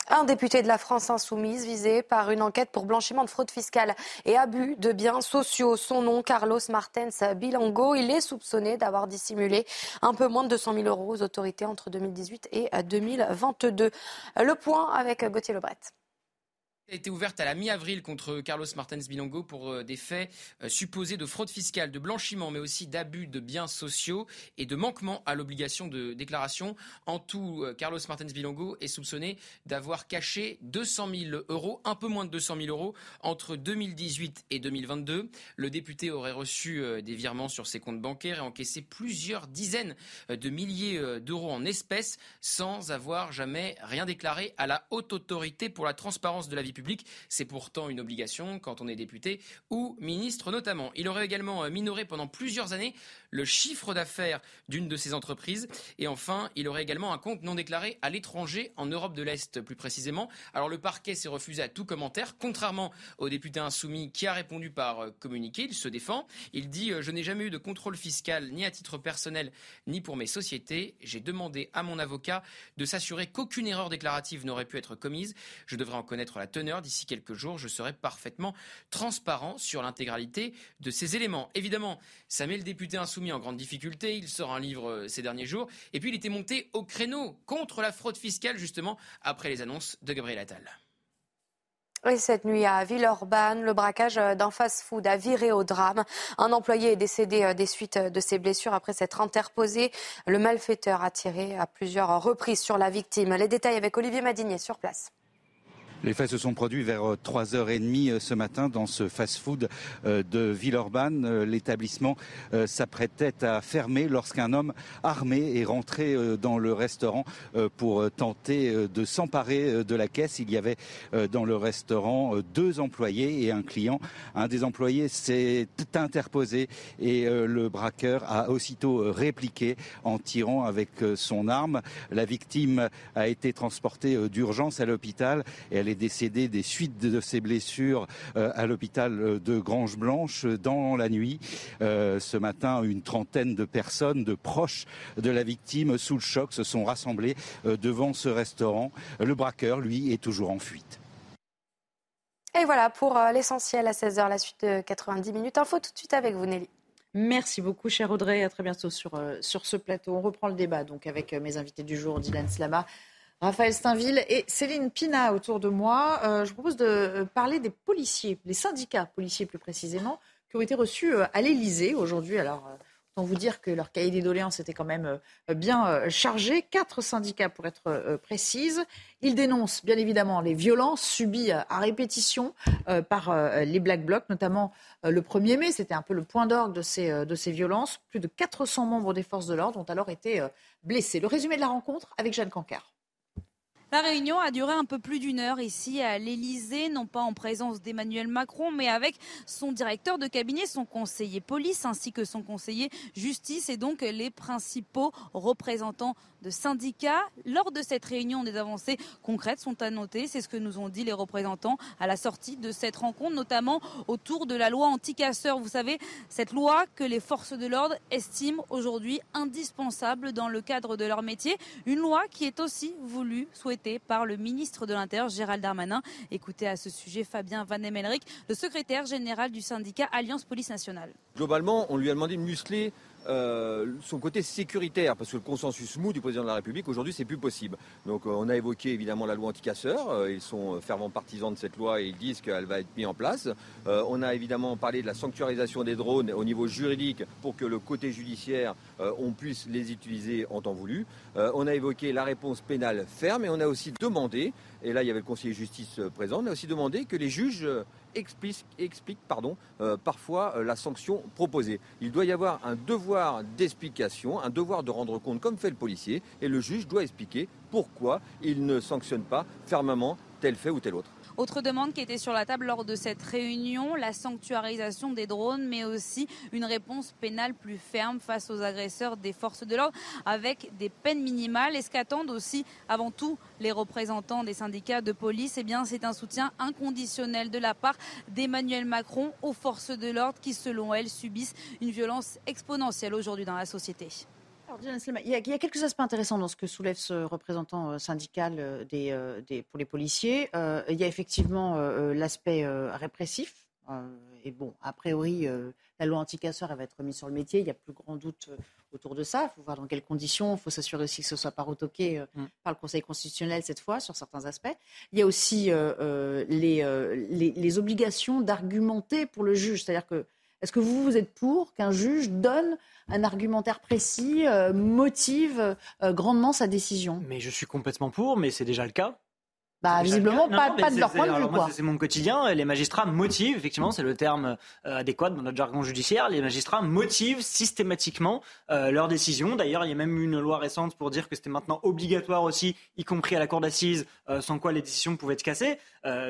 Un député de la France insoumise visé par une enquête pour blanchiment de fraude fiscale et abus de biens sociaux. Son nom, Carlos Martens Bilango. Il est soupçonné d'avoir dissimulé un peu moins de 200 000 euros aux autorités entre 2018 et 2022. Le point avec Gauthier Lebret a été ouverte à la mi-avril contre Carlos Martens Bilongo pour euh, des faits euh, supposés de fraude fiscale, de blanchiment, mais aussi d'abus de biens sociaux et de manquement à l'obligation de déclaration. En tout, euh, Carlos Martens Bilongo est soupçonné d'avoir caché 200 000 euros, un peu moins de 200 000 euros, entre 2018 et 2022. Le député aurait reçu des virements sur ses comptes bancaires et encaissé plusieurs dizaines de milliers d'euros en espèces sans avoir jamais rien déclaré à la haute autorité pour la transparence de la vie publique c'est pourtant une obligation quand on est député ou ministre notamment. Il aurait également euh, minoré pendant plusieurs années le chiffre d'affaires d'une de ses entreprises. Et enfin, il aurait également un compte non déclaré à l'étranger, en Europe de l'Est plus précisément. Alors le parquet s'est refusé à tout commentaire, contrairement au député insoumis qui a répondu par euh, communiqué. Il se défend. Il dit euh, Je n'ai jamais eu de contrôle fiscal, ni à titre personnel, ni pour mes sociétés. J'ai demandé à mon avocat de s'assurer qu'aucune erreur déclarative n'aurait pu être commise. Je devrais en connaître la teneur d'ici quelques jours, je serai parfaitement transparent sur l'intégralité de ces éléments. Évidemment, ça met le député insoumis en grande difficulté. Il sort un livre euh, ces derniers jours. Et puis, il était monté au créneau contre la fraude fiscale, justement, après les annonces de Gabriel Attal. Et cette nuit à Villeurbanne, le braquage d'un fast-food a viré au drame. Un employé est décédé euh, des suites de ses blessures après s'être interposé. Le malfaiteur a tiré à plusieurs reprises sur la victime. Les détails avec Olivier Madinier sur place. Les faits se sont produits vers 3h30 euh, ce matin dans ce fast-food euh, de Villeurbanne. L'établissement euh, s'apprêtait à fermer lorsqu'un homme armé est rentré dans le restaurant pour tenter de s'emparer de la caisse. Il y avait dans le restaurant deux employés et un client. Un des employés s'est interposé et le braqueur a aussitôt répliqué en tirant avec son arme. La victime a été transportée d'urgence à l'hôpital et elle est décédé des suites de ses blessures euh, à l'hôpital de Grange Blanche dans la nuit. Euh, ce matin, une trentaine de personnes, de proches de la victime, sous le choc, se sont rassemblées euh, devant ce restaurant. Le braqueur, lui, est toujours en fuite. Et voilà pour l'essentiel à 16h, la suite de 90 minutes. Info tout de suite avec vous, Nelly. Merci beaucoup, cher Audrey. À très bientôt sur, sur ce plateau. On reprend le débat donc avec mes invités du jour, Dylan Slama, Raphaël Steinville et Céline Pina autour de moi. Euh, je propose de euh, parler des policiers, les syndicats policiers plus précisément, qui ont été reçus euh, à l'Élysée aujourd'hui. Alors, autant vous dire que leur cahier des doléances était quand même bien chargé. Quatre syndicats pour être précise. Ils dénoncent bien évidemment les violences subies à répétition par les Black Blocs, notamment le 1er mai. C'était un peu le point d'orgue de ces, de ces violences. Plus de 400 membres des forces de l'ordre ont alors été blessés. Le résumé de la rencontre avec Jeanne Cancard. La réunion a duré un peu plus d'une heure ici à l'Elysée, non pas en présence d'Emmanuel Macron, mais avec son directeur de cabinet, son conseiller police ainsi que son conseiller justice et donc les principaux représentants de syndicats. Lors de cette réunion, des avancées concrètes sont à noter. C'est ce que nous ont dit les représentants à la sortie de cette rencontre, notamment autour de la loi anti-casseurs. Vous savez, cette loi que les forces de l'ordre estiment aujourd'hui indispensable dans le cadre de leur métier. Une loi qui est aussi voulue, souhaitée par le ministre de l'Intérieur, Gérald Darmanin. Écoutez à ce sujet Fabien Van Emelric, le secrétaire général du syndicat Alliance Police Nationale. Globalement, on lui a demandé de muscler euh, son côté sécuritaire, parce que le consensus mou du président de la République aujourd'hui c'est plus possible. Donc euh, on a évoqué évidemment la loi anti-casseurs, euh, ils sont fervents partisans de cette loi et ils disent qu'elle va être mise en place. on a évidemment parlé de la sanctuarisation des drones au niveau juridique pour que le côté judiciaire on puisse les utiliser en temps voulu. on a évoqué la réponse pénale ferme et on a aussi demandé, et là il y avait le conseiller justice présent, on a aussi demandé que les juges explique, explique pardon, euh, parfois euh, la sanction proposée. Il doit y avoir un devoir d'explication, un devoir de rendre compte comme fait le policier, et le juge doit expliquer pourquoi il ne sanctionne pas fermement tel fait ou tel autre. Autre demande qui était sur la table lors de cette réunion, la sanctuarisation des drones, mais aussi une réponse pénale plus ferme face aux agresseurs des forces de l'ordre, avec des peines minimales. Et ce qu'attendent aussi, avant tout, les représentants des syndicats de police, eh c'est un soutien inconditionnel de la part d'Emmanuel Macron aux forces de l'ordre qui, selon elles, subissent une violence exponentielle aujourd'hui dans la société. Il y, a, quelques aspects intéressants dans ce que soulève ce représentant euh, syndical euh, euh, des, pour les policiers. il y a effectivement l'aspect répressif. et bon, a priori, la loi anti-casseur va être remise sur le métier. Il n'y a plus grand doute autour de ça. Il faut voir dans quelles conditions. Il faut s'assurer aussi que ce ne soit pas retoqué mm. par le Conseil constitutionnel cette fois sur certains aspects. Il y a aussi les, les, obligations d'argumenter pour le juge. C'est-à-dire que est-ce que vous, vous êtes pour qu'un juge donne un argumentaire précis, euh, motive euh, grandement sa décision? Mais je suis complètement pour, mais c'est déjà le cas. Bah, visiblement, pas, de leur point de vue. C'est mon quotidien. Les magistrats motivent, effectivement, c'est le terme euh, adéquat dans notre jargon judiciaire, les magistrats motivent systématiquement euh, leurs décisions. D'ailleurs, il y a même une loi récente pour dire que c'était maintenant obligatoire aussi, y compris à la cour d'assises, euh, sans quoi les décisions pouvaient être cassées.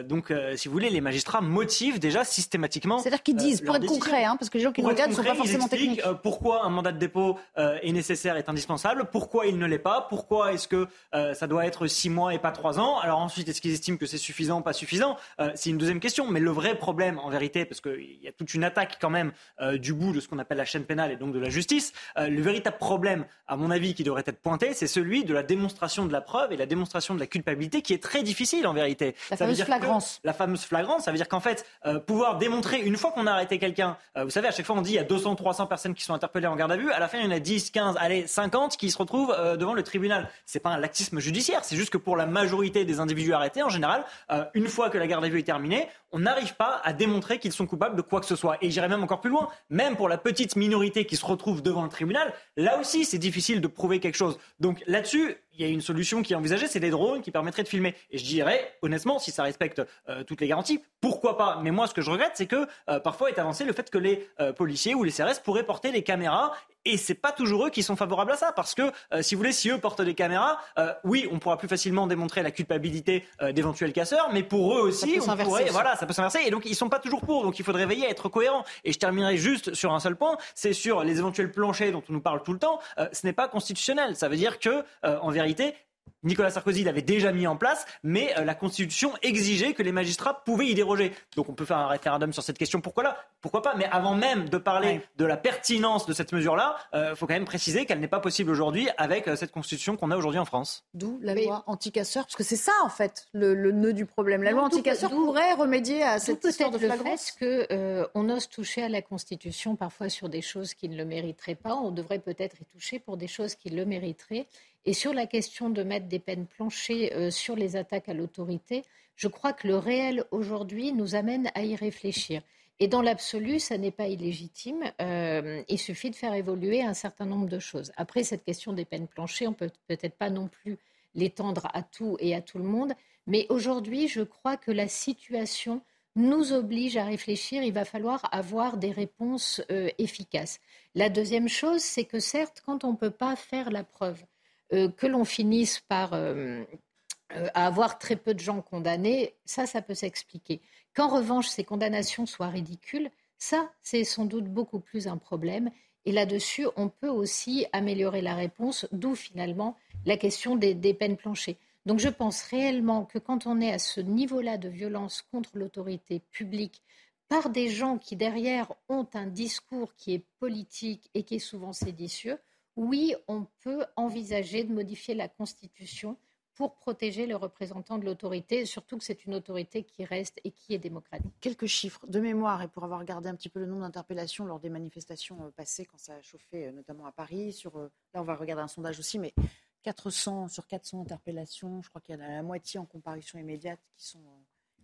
Donc, si vous voulez, les magistrats motivent déjà systématiquement. C'est-à-dire qu'ils disent, pour être concret, hein, parce que les gens qui nous regardent ne sont pas forcément techniques. pourquoi un mandat de dépôt est nécessaire, est indispensable, pourquoi il ne l'est pas, pourquoi est-ce que ça doit être six mois et pas trois ans. Alors ensuite, est-ce qu'ils estiment que c'est suffisant pas suffisant? Euh, C'est une deuxième question. Mais le vrai problème, en vérité, parce qu'il y a toute une attaque quand même euh, du bout de ce qu'on appelle la chaîne pénale et donc de la justice, euh, le véritable problème, à mon avis, qui devrait être pointé, c'est celui de la démonstration de la preuve et la démonstration de la culpabilité, qui est très difficile en vérité. La fameuse flagrance. la fameuse flagrance, ça veut dire qu'en fait, pouvoir démontrer une fois qu'on a arrêté quelqu'un, vous savez, à chaque fois on dit il y a 200, 300 personnes qui sont interpellées en garde à vue, à la fin il y en a 10, 15, allez, 50 qui se retrouvent devant le tribunal. C'est pas un lactisme judiciaire, c'est juste que pour la majorité des individus arrêtés, en général, euh, une fois que la garde à vue est terminée, on n'arrive pas à démontrer qu'ils sont coupables de quoi que ce soit. Et j'irai même encore plus loin, même pour la petite minorité qui se retrouve devant le tribunal, là aussi c'est difficile de prouver quelque chose. Donc là-dessus, il y a une solution qui est envisagée, c'est des drones qui permettraient de filmer. Et je dirais, honnêtement, si ça respecte euh, toutes les garanties, pourquoi pas? Mais moi, ce que je regrette, c'est que euh, parfois est avancé le fait que les policiers ou les CRS pourraient porter les caméras et c'est pas toujours eux qui sont favorables à ça, parce que euh, si vous voulez, si eux portent des caméras, euh, oui, on pourra plus facilement démontrer la culpabilité euh, d'éventuels casseurs, mais pour eux aussi, on pourrait, voilà, ça peut s'inverser. Et donc ils sont pas toujours pour, donc il faudrait veiller à être cohérent. Et je terminerai juste sur un seul point, c'est sur les éventuels planchers dont on nous parle tout le temps. ce n'est pas constitutionnel. Ça veut dire que, en vérité, Nicolas Sarkozy l'avait déjà mis en place, mais euh, la Constitution exigeait que les magistrats pouvaient y déroger. Donc on peut faire un référendum sur cette question, pourquoi là? Pourquoi pas? Mais avant même de parler de la pertinence de cette mesure-là, il euh, faut quand même préciser qu'elle n'est pas possible aujourd'hui avec euh, cette Constitution qu'on a aujourd'hui en France. D'où la loi anti-casseur, parce que c'est ça en fait le, nœud du problème. La loi anti-casseur pourrait remédier à cette histoire de flagrance. peut-être que on ose toucher à la Constitution parfois sur des choses qui ne le mériteraient pas. On devrait peut-être y toucher pour des choses qui le mériteraient. Et sur la question de mettre des peines planchées euh, sur les attaques à l'autorité, je crois que le réel aujourd'hui nous amène à y réfléchir. Et dans l'absolu, ça n'est pas illégitime. Euh, il suffit de faire évoluer un certain nombre de choses. Après, cette question des peines planchées, on peut peut-être pas non plus l'étendre à tout et à tout le monde. Mais aujourd'hui, je crois que la situation nous oblige à réfléchir. Il va falloir avoir des réponses euh, efficaces. La deuxième chose, c'est que certes, quand on ne peut pas faire la preuve que l'on finisse par euh, euh, avoir très peu de gens condamnés, ça, ça peut s'expliquer. Qu'en revanche, ces condamnations soient ridicules, ça, c'est sans doute beaucoup plus un problème. Et là-dessus, on peut aussi améliorer la réponse, d'où finalement la question des, des, peines planchées. Donc je pense réellement que quand on est à ce niveau-là de violence contre l'autorité publique, par des gens qui derrière ont un discours qui est politique et qui est souvent séditieux, oui, on peut envisager de modifier la Constitution pour protéger le représentant de l'autorité, surtout que c'est une autorité qui reste et qui est démocratique. Quelques chiffres de mémoire, et pour avoir regardé un petit peu le nombre d'interpellations lors des manifestations euh, passées, quand ça a chauffé, euh, notamment à Paris, sur, euh, là on va regarder un sondage aussi, mais 400 sur 400 interpellations, je crois qu'il y en a la moitié en comparution immédiate qui sont,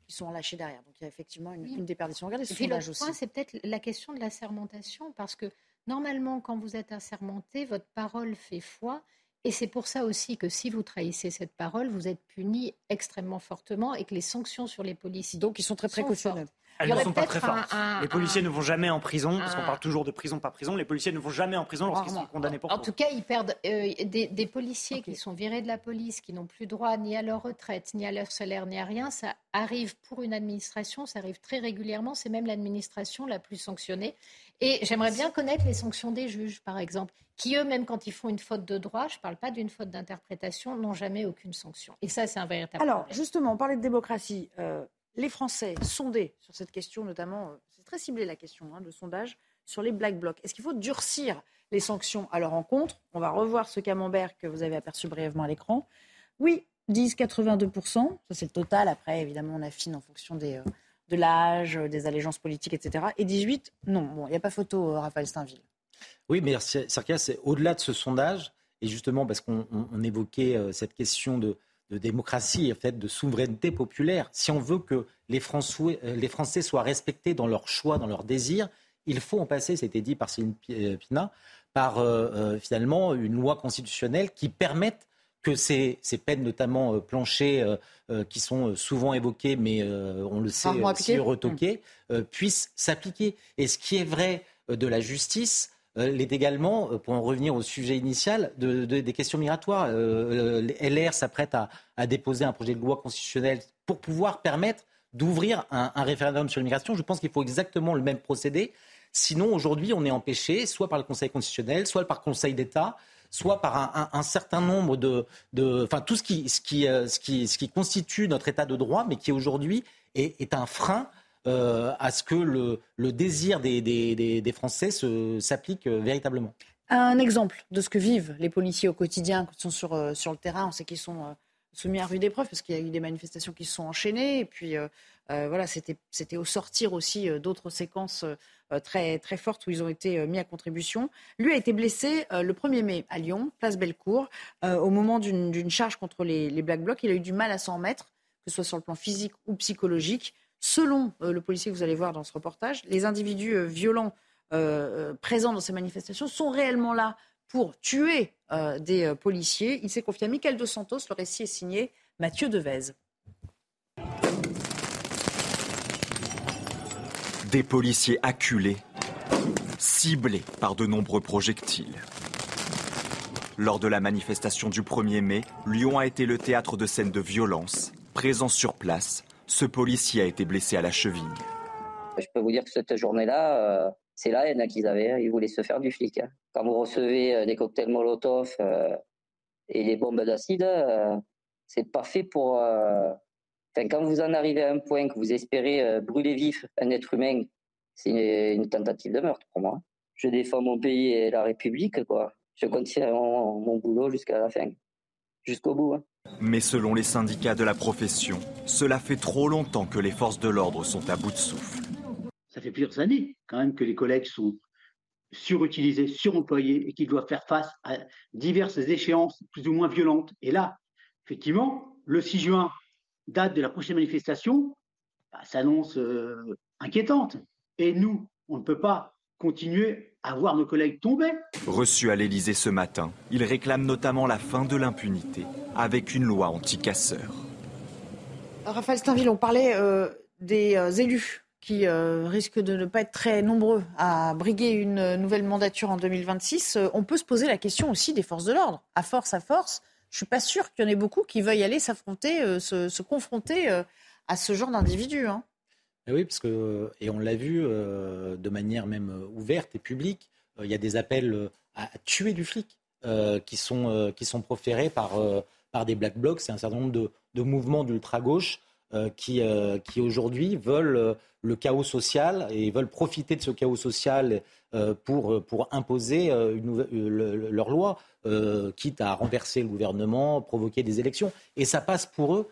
qui sont lâchées derrière. Donc il y a effectivement une, déperdition. Regardez ce sondage aussi. c'est peut-être la question de la sermentation, parce que Normalement, quand vous êtes assermenté, votre parole fait foi. Et c'est pour ça aussi que si vous trahissez cette parole, vous êtes puni extrêmement fortement et que les sanctions sur les policiers. Donc ils sont très précautionneux. Elles ne sont pas très fortes. les policiers ne vont jamais en prison, parce qu'on parle toujours de prison par prison. Les policiers ne vont jamais en prison lorsqu'ils sont condamnés pour En tout cas, ils perdent euh, des, policiers qui sont virés de la police, qui n'ont plus droit ni à leur retraite, ni à leur salaire, ni à rien. Ça arrive pour une administration, ça arrive très régulièrement. C'est même l'administration la plus sanctionnée. Et j'aimerais bien connaître les sanctions des juges, par exemple, qui eux, même quand ils font une faute de droit, je ne parle pas d'une faute d'interprétation, n'ont jamais aucune sanction. Et ça, c'est un véritable. Alors, justement, on parlait de démocratie. Euh, les Français sondés sur cette question, notamment, euh, c'est très ciblé la question, hein, le sondage, sur les black blocs. Est-ce qu'il faut durcir les sanctions à leur encontre? On va revoir ce camembert que vous avez aperçu brièvement à l'écran. Oui, disent 82%, ça c'est le total. Après, évidemment, on affine en fonction des, euh, de l'âge, des allégeances politiques, etc. Et 18, non. Bon, il n'y a pas photo, euh, Raphaël Steinville. Oui, mais Sarkia, c'est au-delà de ce sondage, et justement parce qu'on évoquait cette question de, démocratie, en fait, de souveraineté populaire, si on veut que les Français, euh, soient respectés dans leurs choix, dans leurs désirs, il faut en passer, c'était dit par Céline euh, Pina, par euh, finalement une loi constitutionnelle qui permette que ces, ces peines, notamment planchées, qui sont souvent évoquées, mais on le sait, si retoquées, puissent s'appliquer. Et ce qui est vrai de la justice, euh, l'est également, euh, pour en revenir au sujet initial, des questions migratoires. Euh, LR s'apprête à, déposer un projet de loi constitutionnelle pour pouvoir permettre d'ouvrir un, référendum sur l'immigration. Je pense qu'il faut exactement le même procédé. Sinon, aujourd'hui, on est empêché, soit par le Conseil constitutionnel, soit par le Conseil d'État, soit par un, certain nombre de, enfin tout ce qui, ce qui, constitue notre État de droit, mais qui aujourd'hui est, est un frein euh, à ce que le, désir des, Français s'applique euh, véritablement. Un exemple de ce que vivent les policiers au quotidien quand ils sont sur, euh, sur le terrain. On sait qu'ils sont soumis à rude épreuve parce qu'il y a eu des manifestations qui se sont enchaînées. Et puis, voilà, c'était au sortir aussi d'autres séquences très, très fortes où ils ont été mis à contribution. Lui a été blessé le 1er mai à Lyon, place Bellecour, au moment d'une charge contre les, Black Blocs. Il a eu du mal à s'en remettre, que ce soit sur le plan physique ou psychologique. Selon euh, le policier que vous allez voir dans ce reportage, les individus euh, violents euh, présents dans ces manifestations sont réellement là pour tuer des policiers. Il s'est confié à Michael Dos Santos. Le récit est signé Mathieu Devez. Des policiers acculés, ciblés par de nombreux projectiles. Lors de la manifestation du 1er mai, Lyon a été le théâtre de scènes de violence. Présent sur place, ce policier a été blessé à la cheville. Je peux vous dire que cette journée-là, euh, c'est la haine qu'ils avaient. Ils voulaient se faire du flic. Hein. Quand vous recevez euh, des cocktails Molotov euh, et des bombes d'acide, c'est pas fait pour. Enfin, quand vous en arrivez à un point que vous espérez brûler vif un être humain, c'est une, tentative de meurtre pour moi. Je défends mon pays et la République, quoi. Je continue mon, mon boulot jusqu'à la fin, jusqu'au bout. Hein. Mais selon les syndicats de la profession, cela fait trop longtemps que les forces de l'ordre sont à bout de souffle. Ça fait plusieurs années quand même que les collègues sont surutilisés, suremployés et qu'ils doivent faire face à diverses échéances plus ou moins violentes. Et là, effectivement, le 6 juin, date de la prochaine manifestation, bah, s'annonce euh, inquiétante. Et nous, on ne peut pas continuer à voir nos collègues tomber. Reçu à l'Élysée ce matin, il réclame notamment la fin de l'impunité avec une loi anti-casseurs. Raphaël Steinville, on parlait euh, des euh, élus qui euh, risquent de ne pas être très nombreux à briguer une nouvelle mandature en 2026. on peut se poser la question aussi des forces de l'ordre. À force, à force, je ne suis pas sûr qu'il y en ait beaucoup qui veuillent aller s'affronter, se, confronter à ce genre d'individus. Hein. Eh oui, parce que, et on l'a vu de manière même ouverte et publique, il y a des appels à, tuer du flic qui, sont, qui sont proférés par par des black blocs. C'est un certain nombre de, mouvements d'ultra-gauche euh, qui, euh, qui aujourd'hui veulent euh, le chaos social et veulent profiter de ce chaos social pour, pour imposer une, leur loi, quitte à renverser le gouvernement, provoquer des élections. Et ça passe pour eux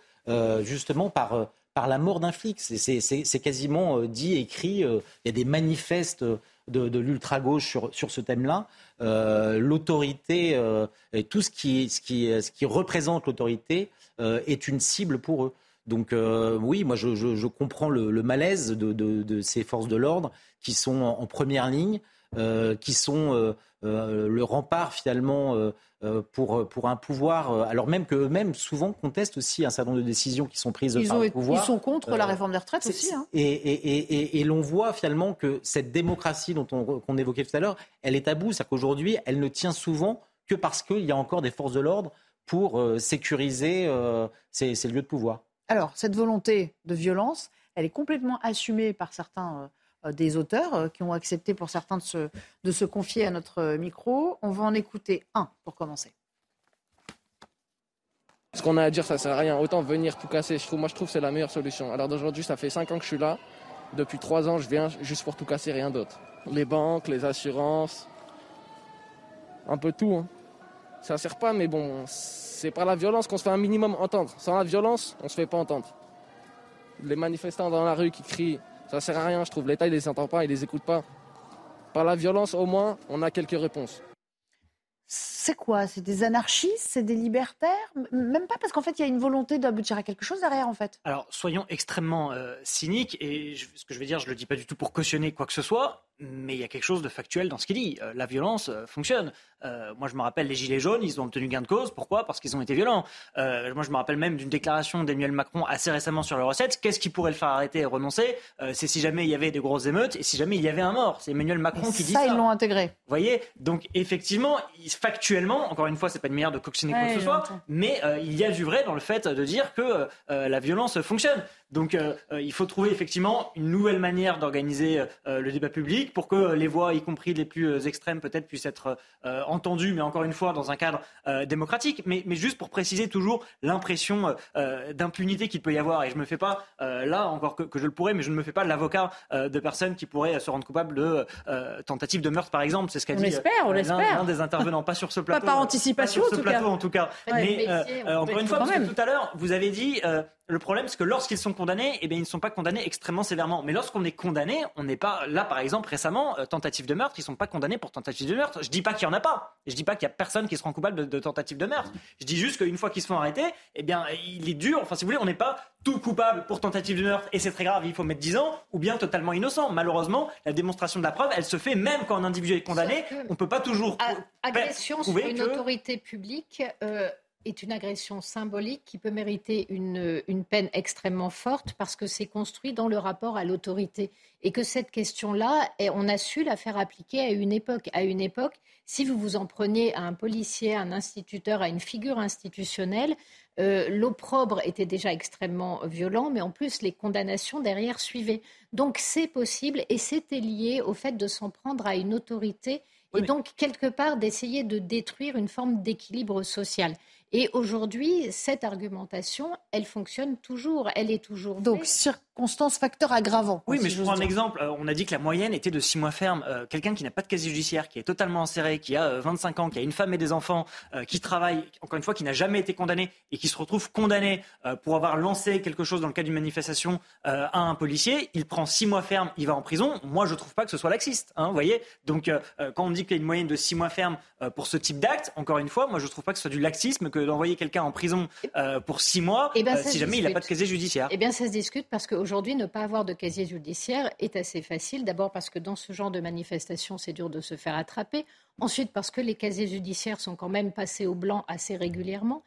justement par, par la mort d'un flic. C'est quasiment dit, écrit. Il y a des manifestes de, l'ultra-gauche sur, sur ce thème-là. Euh, l'autorité euh, tout ce qui, ce qui, ce qui représente l'autorité euh, est une cible pour eux. Donc oui, moi je, je, comprends le, malaise de, de, ces forces de l'ordre qui sont en, première ligne qui sont le rempart finalement pour, pour un pouvoir, alors même qu'eux-mêmes souvent contestent aussi un certain nombre de décisions qui sont prises par le pouvoir. Ils sont contre la réforme des retraites aussi. Hein. Et, et, et, l'on voit finalement que cette démocratie dont on, qu'on évoquait tout à l'heure, elle est à bout. C'est-à-dire qu'aujourd'hui, elle ne tient souvent que parce qu'il y a encore des forces de l'ordre pour sécuriser ces, ces lieux de pouvoir. Alors, cette volonté de violence, elle est complètement assumée par certains euh, des auteurs euh, qui ont accepté pour certains de se, confier à notre micro. On va en écouter un pour commencer. Ce qu'on a à dire, ça sert à rien. Autant venir tout casser. Je trouve, moi, je trouve que c'est la meilleure solution. Alors d'aujourd'hui, ça fait 5 ans que je suis là. Depuis 3 ans, je viens juste pour tout casser, rien d'autre. Les banques, les assurances, un peu tout. Hein. Ça sert pas, mais bon, c'est par la violence qu'on se fait un minimum entendre. Sans la violence, on se fait pas entendre. Les manifestants dans la rue qui crient, ça sert à rien, je trouve. L'État, il les entend pas, il les écoute pas. Par la violence, au moins, on a quelques réponses. C'est quoi? C'est des anarchistes? C'est des libertaires? Même pas parce qu'en fait, il y a une volonté d'aboutir à quelque chose derrière, en fait. Alors, soyons extrêmement euh, cyniques, et ce que je vais dire, je ne le dis pas du tout pour cautionner quoi que ce soit, mais il y a quelque chose de factuel dans ce qu'il dit. Euh, la violence euh, fonctionne. Euh, moi, je me rappelle les Gilets jaunes, ils ont obtenu gain de cause. Pourquoi? Parce qu'ils ont été violents. moi, je me rappelle même d'une déclaration d'Emmanuel Macron assez récemment sur les recettes. Qu'est-ce qui pourrait le faire arrêter et renoncer? C'est si jamais il y avait des grosses émeutes et si jamais il y avait un mort. C'est Emmanuel Macron qui dit ça. Ça, ils l'ont intégré. Vous voyez? Donc, effectivement, factuellement, encore une fois, c'est pas une manière de coctionner quoi que ce soit, mais il y a du vrai dans le fait de dire que la violence fonctionne. Donc euh, euh, il faut trouver effectivement une nouvelle manière d'organiser euh, le débat public pour que les voix, y compris les plus extrêmes peut-être, puissent être entendues, mais encore une fois dans un cadre démocratique. Mais, mais, juste pour préciser toujours l'impression d'impunité qu'il peut y avoir. Et je me fais pas, là encore que, que, je le pourrais, mais je ne me fais pas l'avocat de personnes qui pourraient se rendre coupables de tentative de meurtre par exemple. C'est ce qu'a dit l'un des intervenants, pas sur ce plateau. Pas par anticipation pas sur ce plateau en tout cas. mais, encore une fois, parce que tout à l'heure, vous avez dit le problème, c'est que lorsqu'ils sont condamnés, eh bien, ils ne sont pas condamnés extrêmement sévèrement. Mais lorsqu'on est condamné, on n'est pas là, par exemple, récemment, euh, tentative de meurtre, ils ne sont pas condamnés pour tentative de meurtre. Je dis pas qu'il y en a pas. Je dis pas qu'il y a personne qui se rend coupable de, tentative de meurtre. Je dis juste qu'une fois qu'ils se font arrêter, eh bien, il est dur. Enfin, si vous voulez, on n'est pas tout coupable pour tentative de meurtre et c'est très grave, il faut mettre 10 ans, ou bien totalement innocent. Malheureusement, la démonstration de la preuve, elle se fait même quand un individu est condamné. On ne peut pas toujours. agression sur une autorité publique. Euh, est une agression symbolique qui peut mériter une, une peine extrêmement forte parce que c'est construit dans le rapport à l'autorité. Et que cette question-là, on a su la faire appliquer à une époque. À une époque, si vous vous en preniez à un policier, à un instituteur, à une figure institutionnelle, euh, l'opprobre était déjà extrêmement violent, mais en plus, les condamnations derrière suivaient. Donc c'est possible et c'était lié au fait de s'en prendre à une autorité et donc quelque part d'essayer de détruire une forme d'équilibre social. Et aujourd'hui, cette argumentation, elle fonctionne toujours, elle est toujours. Donc, circonstance, facteur aggravant. Oui, mais je prends un exemple. Euh, on a dit que la moyenne était de 6 mois ferme. Euh, quelqu'un qui n'a pas de casier judiciaire, qui est totalement enserré, qui a 25 euh, ans, qui a une femme et des enfants, qui travaille, encore une fois, qui n'a jamais été condamné et qui se retrouve condamné pour avoir lancé quelque chose dans le cadre d'une manifestation à un policier, il prend 6 mois ferme, il va en prison. Moi, je ne trouve pas que ce soit laxiste. Hein, vous voyez Donc, quand on dit qu'il y a une moyenne de 6 mois ferme pour ce type d'acte, encore une fois, moi, je ne trouve pas que ce soit du laxisme que d'envoyer quelqu'un en prison pour six mois eh ben, si jamais il n'a pas de casier judiciaire Eh bien, ça se discute parce qu'aujourd'hui, ne pas avoir de casier judiciaire est assez facile. D'abord parce que dans ce genre de manifestation, c'est dur de se faire attraper. Ensuite, parce que les casiers judiciaires sont quand même passés au blanc assez régulièrement.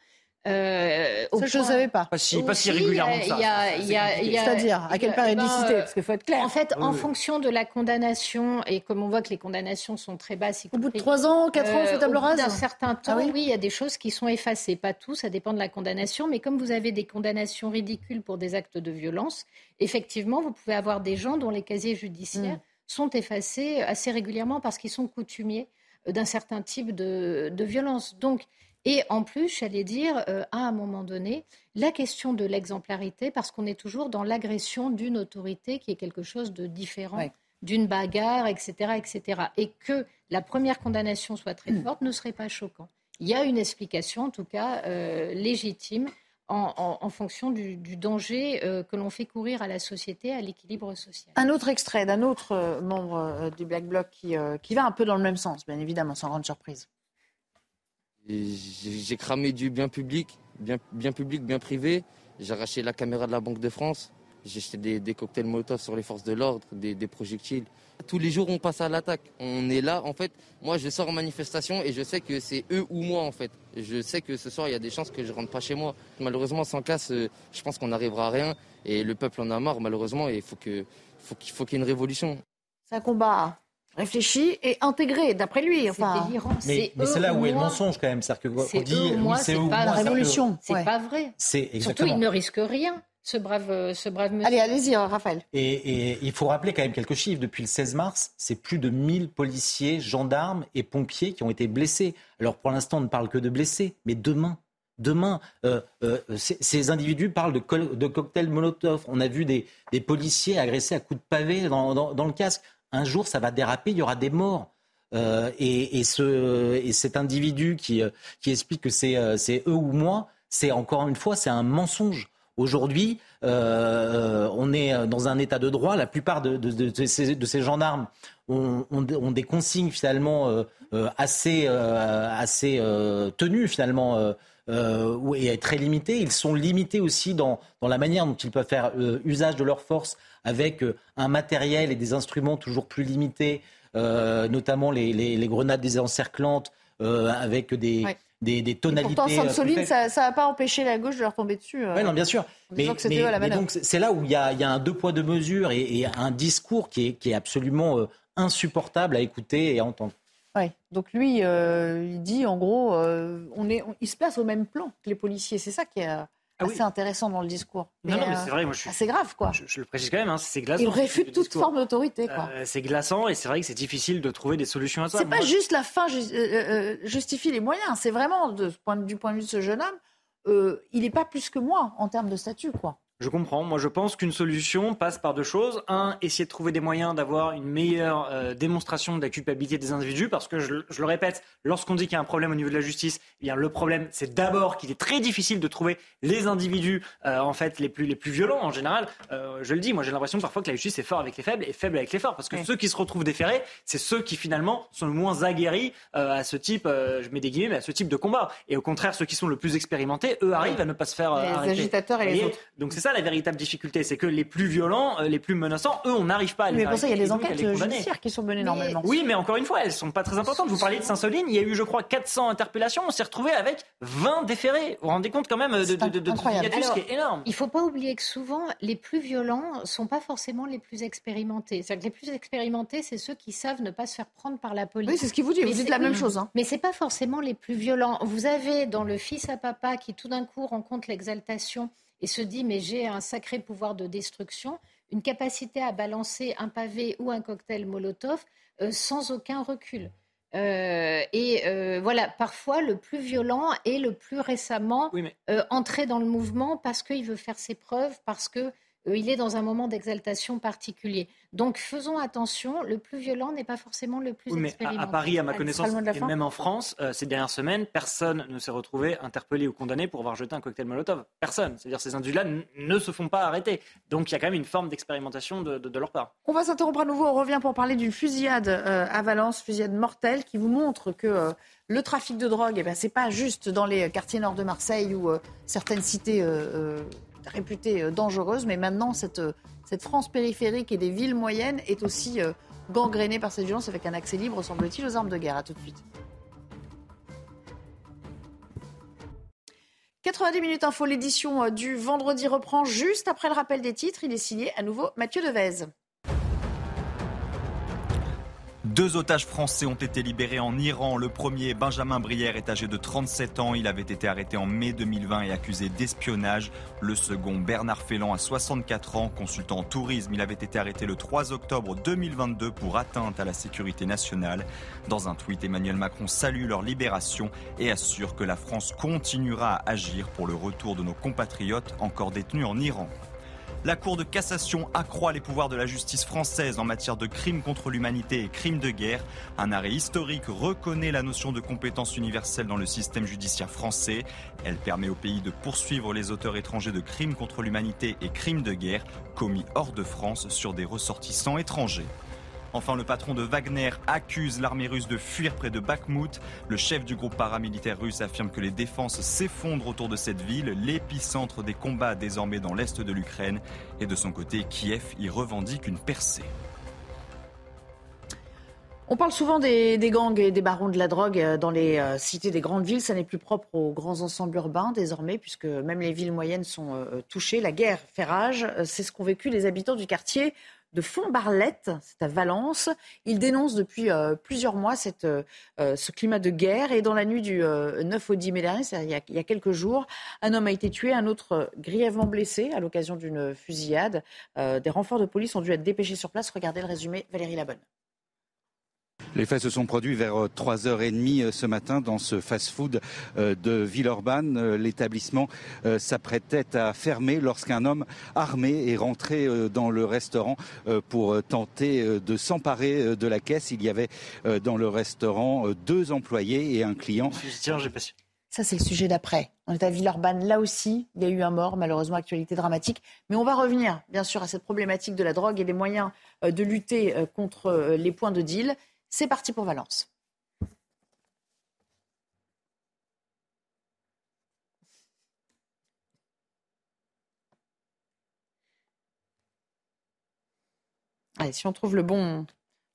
Euh, ça, je ne savais pas. Pas si, pas si régulièrement que ça. C'est-à-dire, à quelle périodicité Parce qu'il faut être clair. En fait, en fonction de la condamnation, et comme on voit que les condamnations sont très basses. Au bout de 3 ans, 4 ans, c'est table rase D'un certain temps, ah oui, il y a des choses qui sont effacées. Pas tout, ça dépend de la condamnation. Mais comme vous avez des condamnations ridicules pour des actes de violence, effectivement, vous pouvez avoir des gens dont les casiers judiciaires mm. sont effacés assez régulièrement parce qu'ils sont coutumiers d'un certain type de, de violence. Donc, et en plus, j'allais dire, euh, à un moment donné, la question de l'exemplarité, parce qu'on est toujours dans l'agression d'une autorité qui est quelque chose de différent. d'une bagarre, etc., etc. Et que la première condamnation soit très mm. forte ne serait pas choquant. Il y a une explication, en tout cas euh, légitime, en, fonction du, danger euh, que l'on fait courir à la société, à l'équilibre social. Un autre extrait d'un autre membre du Black Bloc qui, qui va un peu dans le même sens, bien évidemment, sans grande surprise. J'ai cramé du bien public, bien, bien public, bien privé. J'ai arraché la caméra de la Banque de France J'ai jeté des, cocktails Molotov sur les forces de l'ordre, des, projectiles. Tous les jours, on passe à l'attaque. On est là, en fait. Moi, je sors en manifestation et je sais que c'est eux ou moi, en fait. Je sais que ce soir, il y a des chances que je rentre pas chez moi. Malheureusement, sans casse, euh, je pense qu'on n'arrivera à rien. Et le peuple en a marre, malheureusement, et il faut qu'il faut qu'il y ait une révolution. C'est un combat réfléchi et intégré, d'après lui. Enfin, mais c'est là où est le mensonge quand même. C'est que dit, c'est pas la révolution. C'est pas vrai. Surtout, il ne risque rien ce brave, ce brave monsieur. Allez, allez-y, hein, Raphaël. Et, il faut rappeler quand même quelques chiffres. Depuis le 16 mars, c'est plus de 1000 policiers, gendarmes et pompiers qui ont été blessés. Alors pour l'instant, on ne parle que de blessés, mais demain, demain, euh, euh, ces, individus parlent de, de, cocktails Molotov. On a vu des, policiers agressés à coups de pavé dans, le casque. Un jour, ça va déraper, il y aura des morts. Euh, et, ce, et, cet individu qui, qui explique que c'est eux ou moi, c'est encore une fois, c'est un mensonge. Aujourd'hui, on est dans un état de droit. La plupart de, de, ces, gendarmes ont, ont, des consignes finalement assez, assez tenues finalement euh, et très limités. Ils sont limités aussi dans, dans la manière dont ils peuvent faire euh, usage de leur force avec euh, un matériel et des instruments toujours plus limités, notamment les, les, grenades désencerclantes avec des... Des, des, tonalités. Et pourtant, Soline, ça n'a pas empêché la gauche de leur tomber dessus. oui, non, bien sûr. Mais, mais, donc, c'est là où il y, a, y a, un deux poids, deux mesures et, et un discours qui est, qui est absolument insupportable à écouter et à entendre. Ouais. Donc lui, euh, il dit en gros, euh, on est, il se place au même plan que les policiers. C'est ça qui est euh, ah assez intéressant dans le discours. non, non, mais c'est vrai, moi je suis. C'est grave, quoi. Je, le précise quand même, hein, c'est glaçant. Il réfute toute forme d'autorité, quoi. c'est glaçant et c'est vrai que c'est difficile de trouver des solutions à ça. C'est pas juste la fin justifie les moyens. C'est vraiment de, du point de vue de ce jeune homme, il n'est pas plus que moi en termes de statut, quoi. Je comprends. Moi, je pense qu'une solution passe par deux choses. Un, essayer de trouver des moyens d'avoir une meilleure euh, démonstration de la culpabilité des individus, parce que je, le répète, lorsqu'on dit qu'il y a un problème au niveau de la justice, eh bien le problème, c'est d'abord qu'il est très difficile de trouver les individus, euh, en fait, les plus les plus violents en général. Euh, je le dis, moi, j'ai l'impression parfois que la justice est fort avec les faibles et faible avec les forts, parce que ceux qui se retrouvent déférés, c'est ceux qui finalement sont le moins aguerris à ce type, je mets des guillemets, mais à ce type de combat. Et au contraire, ceux qui sont le plus expérimentés, eux arrivent à ne pas se faire les agitateurs et les autres. Donc c'est ça la véritable difficulté, c'est que les plus violents, euh, les plus menaçants, eux, on n'arrive pas à les Mais pour ça, il y a des enquêtes judiciaires qui sont menées normalement. Oui, mais encore une fois, elles sont pas très importantes. Vous parliez de Saint-Soline, il y a eu, je crois, 400 interpellations. On s'est retrouvé avec 20 déférés. Vous vous rendez compte quand même de, de, de, ce qui est énorme. Il faut pas oublier que souvent, les plus violents sont pas forcément les plus expérimentés. C'est-à-dire que les plus expérimentés, c'est ceux qui savent ne pas se faire prendre par la police. Oui, c'est ce qu'il vous dit. vous dites la même chose. Hein. Mais c'est pas forcément les plus violents. Vous avez dans le fils à papa qui tout d'un coup rencontre l'exaltation et se dit mais j'ai un sacré pouvoir de destruction, une capacité à balancer un pavé ou un cocktail Molotov euh, sans aucun recul. Euh, et euh, voilà, parfois le plus violent est le plus récemment entré dans le mouvement parce qu'il veut faire ses preuves, parce que il est dans un moment d'exaltation particulier. Donc faisons attention, le plus violent n'est pas forcément le plus oui, À, Paris, à ma connaissance, et même en France, euh, ces dernières semaines, personne ne s'est retrouvé interpellé ou condamné pour avoir jeté un cocktail Molotov. Personne. C'est-à-dire ces individus-là ne se font pas arrêter. Donc il y a quand même une forme d'expérimentation de, leur part. On va s'interrompre à nouveau. On revient pour parler d'une fusillade euh, à Valence, fusillade mortelle, qui vous montre que le trafic de drogue, eh ben, ce n'est pas juste dans les quartiers nord de Marseille ou certaines cités réputée euh, dangereuse, mais maintenant cette, euh, cette France périphérique et des villes moyennes est aussi euh, gangrénée par cette violence avec un accès libre, semble-t-il, aux armes de guerre. À tout de suite. 90 minutes info, l'édition du vendredi reprend juste après le rappel des titres. Il est signé à nouveau Mathieu Devez. Deux otages français ont été libérés en Iran. Le premier, Benjamin Brière, est âgé de 37 ans. Il avait été arrêté en mai 2020 et accusé d'espionnage. Le second, Bernard Félan, a 64 ans, consultant en tourisme. Il avait été arrêté le 3 octobre 2022 pour atteinte à la sécurité nationale. Dans un tweet, Emmanuel Macron salue leur libération et assure que la France continuera à agir pour le retour de nos compatriotes encore détenus en Iran. La Cour de cassation accroît les pouvoirs de la justice française en matière de crimes contre l'humanité et crimes de guerre. Un arrêt historique reconnaît la notion de compétence universelle dans le système judiciaire français. Elle permet au pays de poursuivre les auteurs étrangers de crimes contre l'humanité et crimes de guerre commis hors de France sur des ressortissants étrangers. Enfin, le patron de Wagner accuse l'armée russe de fuir près de Bakhmut. Le chef du groupe paramilitaire russe affirme que les défenses s'effondrent autour de cette ville, l'épicentre des combats désormais dans l'est de l'Ukraine. Et de son côté, Kiev y revendique une percée. On parle souvent des, gangs et des barons de la drogue euh, dans les euh, cités des grandes villes. Ça n'est plus propre aux grands ensembles urbains désormais, puisque même les villes moyennes sont euh, touchées. La guerre fait rage. C'est ce qu'ont vécu les habitants du quartier de Font-Barlette, c'est à Valence. Ils dénoncent depuis plusieurs mois cette, ce climat de guerre. Et dans la nuit du 9 au 10 mai dernier, il y, a, il y a quelques jours, un homme a été tué, un autre grièvement blessé à l'occasion d'une fusillade. des renforts de police ont dû être dépêchés sur place. Regardez le résumé, Valérie Labonne. Les faits se sont produits vers 3h30 euh, euh, ce matin dans ce fast-food euh, de Villeurbanne. L'établissement s'apprêtait à fermer lorsqu'un homme armé est rentré dans le restaurant pour tenter de s'emparer de la caisse. Il y avait dans le restaurant deux employés et un client. Ça, c'est le sujet d'après. On est à Villeurbanne. Là aussi, il y a eu un mort, malheureusement, actualité dramatique. Mais on va revenir, bien sûr, à cette problématique de la drogue et des moyens de lutter contre les points de deal. C'est parti pour Valence. Allez, si on trouve le bon,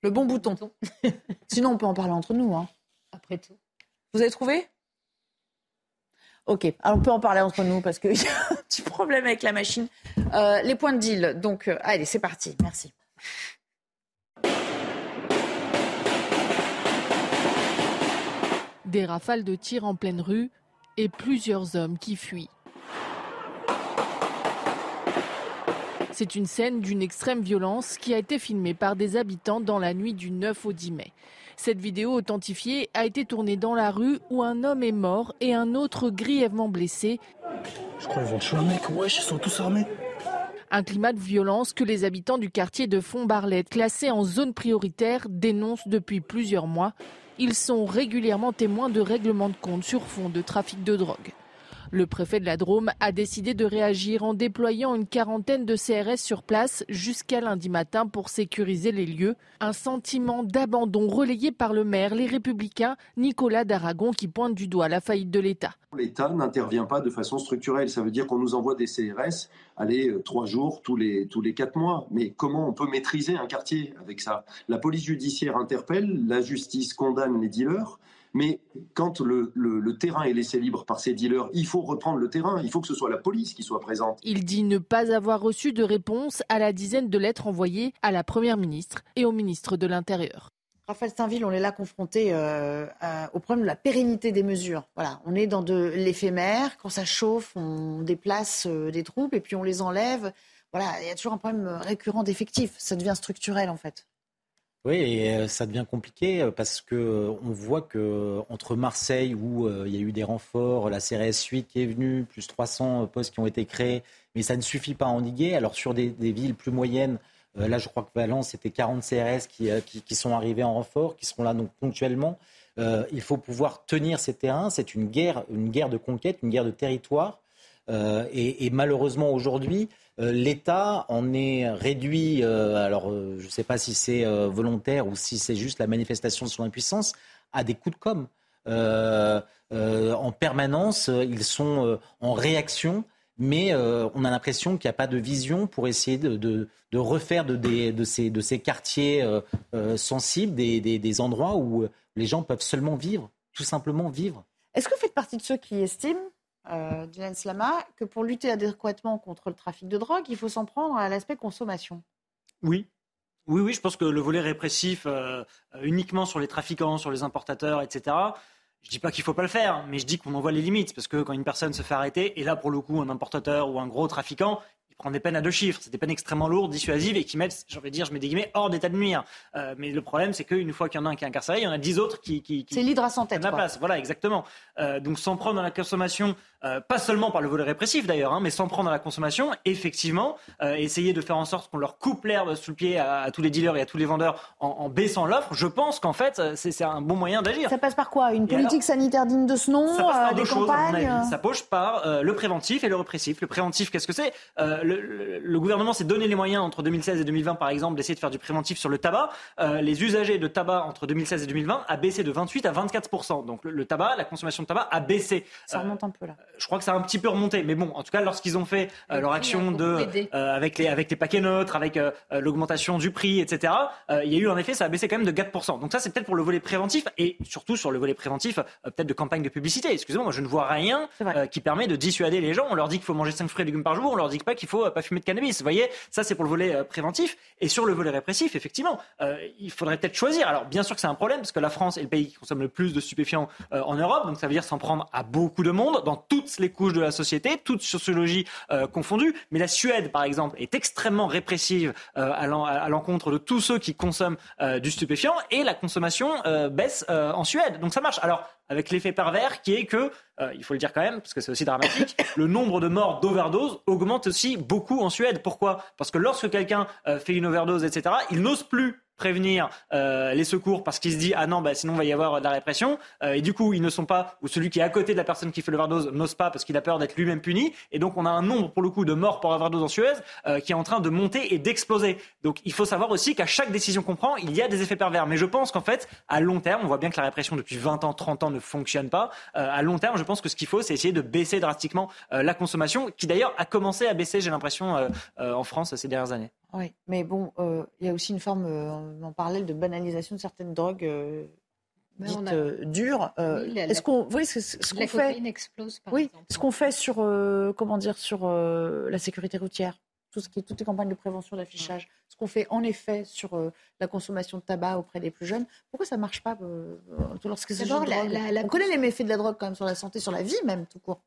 le bon bouton. Sinon, on peut en parler entre nous. Hein. Après tout. Vous avez trouvé? Ok, alors on peut en parler entre nous parce qu'il y a un petit problème avec la machine. Euh, les points de deal. Donc, euh, allez, c'est parti. Merci. Des rafales de tirs en pleine rue et plusieurs hommes qui fuient. C'est une scène d'une extrême violence qui a été filmée par des habitants dans la nuit du 9 au 10 mai. Cette vidéo authentifiée a été tournée dans la rue où un homme est mort et un autre grièvement blessé. Je crois qu'ils vont tuer mec, wesh, ils sont tous armés. Un climat de violence que les habitants du quartier de Font-Barlette, classé en zone prioritaire, dénoncent depuis plusieurs mois. Ils sont régulièrement témoins de règlements de compte sur fond de trafic de drogue. Le préfet de la Drôme a décidé de réagir en déployant une quarantaine de CRS sur place jusqu'à lundi matin pour sécuriser les lieux. Un sentiment d'abandon relayé par le maire, les républicains, Nicolas d'Aragon, qui pointe du doigt la faillite de l'État. L'État n'intervient pas de façon structurelle. Ça veut dire qu'on nous envoie des CRS, allez, euh, trois jours tous les, tous les quatre mois. Mais comment on peut maîtriser un quartier avec ça? La police judiciaire interpelle, la justice condamne les dealers. Mais quand le, terrain est laissé libre par ces dealers, il faut reprendre le terrain. Il faut que ce soit la police qui soit présente. Il dit ne pas avoir reçu de réponse à la dizaine de lettres envoyées à la Première ministre et au ministre de l'Intérieur. Raphaël Steinville, on est là confronté euh, au problème de la pérennité des mesures. Voilà, on est dans de l'éphémère. Quand ça chauffe, on déplace euh, des troupes et puis on les enlève. Voilà, il y a toujours un problème récurrent d'effectifs. Ça devient structurel en fait. Oui, et euh, ça devient compliqué euh, parce que euh, on voit que entre Marseille où il y a eu des renforts, la CRS 8 qui est venue, plus 300 postes qui ont été créés, mais ça ne suffit pas à endiguer. Alors sur des, villes plus moyennes, là je crois que Valence c'était 40 CRS qui, qui, sont arrivés en renfort, qui seront là donc ponctuellement. il faut pouvoir tenir ces terrains. C'est une guerre, une guerre de conquête, une guerre de territoire. et, malheureusement aujourd'hui, L'État en est réduit, euh, alors euh, je ne sais pas si c'est volontaire ou si c'est juste la manifestation de son impuissance, à des coups de com'. en permanence, ils sont en réaction, mais on a l'impression qu'il n'y a pas de vision pour essayer de, refaire de, ces, quartiers sensibles des endroits où les gens peuvent seulement vivre, tout simplement vivre. Est-ce que vous faites partie de ceux qui estiment euh, Dylan Slama, que pour lutter adéquatement contre le trafic de drogue, il faut s'en prendre à l'aspect consommation. Oui. Oui, oui, je pense que le volet répressif euh, uniquement sur les trafiquants, sur les importateurs, etc., je dis pas qu'il faut pas le faire, mais je dis qu'on en voit les limites, parce que quand une personne se fait arrêter, et là pour le coup un importateur ou un gros trafiquant, prend des peines à deux chiffres. C'est des peines extrêmement lourdes, dissuasives et qui mettent, j'ai envie dire, je mets des guillemets, hors d'état de nuire. Euh, mais le problème, c'est qu'une fois qu'il y en a un qui est incarcéré, il y en a dix autres qui. qui, c'est l'hydre à tête. La place. Voilà, exactement. Euh, donc s'en prendre dans la consommation, euh, pas seulement par le volet répressif d'ailleurs, hein, mais s'en prendre à la consommation, effectivement, euh, essayer de faire en sorte qu'on leur coupe l'herbe sous le pied à, tous les dealers et à tous les vendeurs en, en baissant l'offre, je pense qu'en fait, c'est un bon moyen d'agir. Ça passe par quoi? Une politique sanitaire digne de ce nom Ça passe par des deux campagnes choses, Ça passe par le préventif et le répressif. Le préventif, qu'est-ce que c'est? Le, gouvernement s'est donné les moyens entre 2016 et 2020, par exemple, d'essayer de faire du préventif sur le tabac. les usagers de tabac entre 2016 et 2020 a baissé de 28 à 24% Donc le, tabac, la consommation de tabac a baissé. Ça remonte un peu là. Je crois que ça a un petit peu remonté, mais bon, en tout cas, lorsqu'ils ont fait leur action de avec les avec les paquets neutres, avec l'augmentation du prix, etc. il y a eu en effet, ça a baissé quand même de 4 Donc ça, c'est peut-être pour le volet préventif et surtout sur le volet préventif, peut-être de campagne de publicité. Excusez-moi, moi je ne vois rien qui permet de dissuader les gens. On leur dit qu'il faut manger 5 fruits et légumes par jour, on leur dit pas qu'il faut pas fumer de cannabis. Vous voyez, ça c'est pour le volet préventif. Et sur le volet répressif, effectivement, il faudrait peut-être choisir. Alors bien sûr que c'est un problème parce que la France est le pays qui consomme le plus de stupéfiants en Europe, donc ça veut dire s'en prendre à beaucoup de monde dans toutes les couches de la société, toutes sociologies confondues. Mais la Suède, par exemple, est extrêmement répressive à l'encontre de tous ceux qui consomment du stupéfiant et la consommation baisse en Suède. Donc ça marche. Alors avec l'effet pervers qui est que, euh, il faut le dire quand même, parce que c'est aussi dramatique, le nombre de morts d'overdose augmente aussi beaucoup en Suède. Pourquoi? Parce que lorsque quelqu'un euh, fait une overdose, etc., il n'ose plus prévenir euh, les secours parce qu'il se dit ah non bah sinon il va y avoir de la répression. Euh, et du coup ils ne sont pas ou celui qui est à côté de la personne qui fait l'overdose n'ose pas parce qu'il a peur d'être lui-même puni. Et donc on a un nombre pour le coup de morts pour overdose en Suède euh, qui est en train de monter et d'exploser. Donc il faut savoir aussi qu'à chaque décision qu'on prend il y a des effets pervers. Mais je pense qu'en fait à long terme on voit bien que la répression depuis 20 ans 30 ans ne fonctionne pas. À long terme je pense que ce qu'il faut c'est essayer de baisser drastiquement la consommation qui d'ailleurs a commencé à baisser j'ai l'impression en France ces dernières années oui, mais bon, euh, il y a aussi une forme euh, en parallèle de banalisation de certaines drogues euh, dites dures. Est-ce qu'on, oui, ce, ce qu'on fait, explose, par oui, ce qu'on fait sur, comment dire, sur la sécurité routière, tout ce qui toutes les campagnes de prévention, d'affichage, ce qu'on fait en effet sur la consommation de tabac auprès des plus jeunes, pourquoi ça marche pas lorsque c'est On connaît les méfaits de la drogue quand même sur la santé, sur la vie même tout court.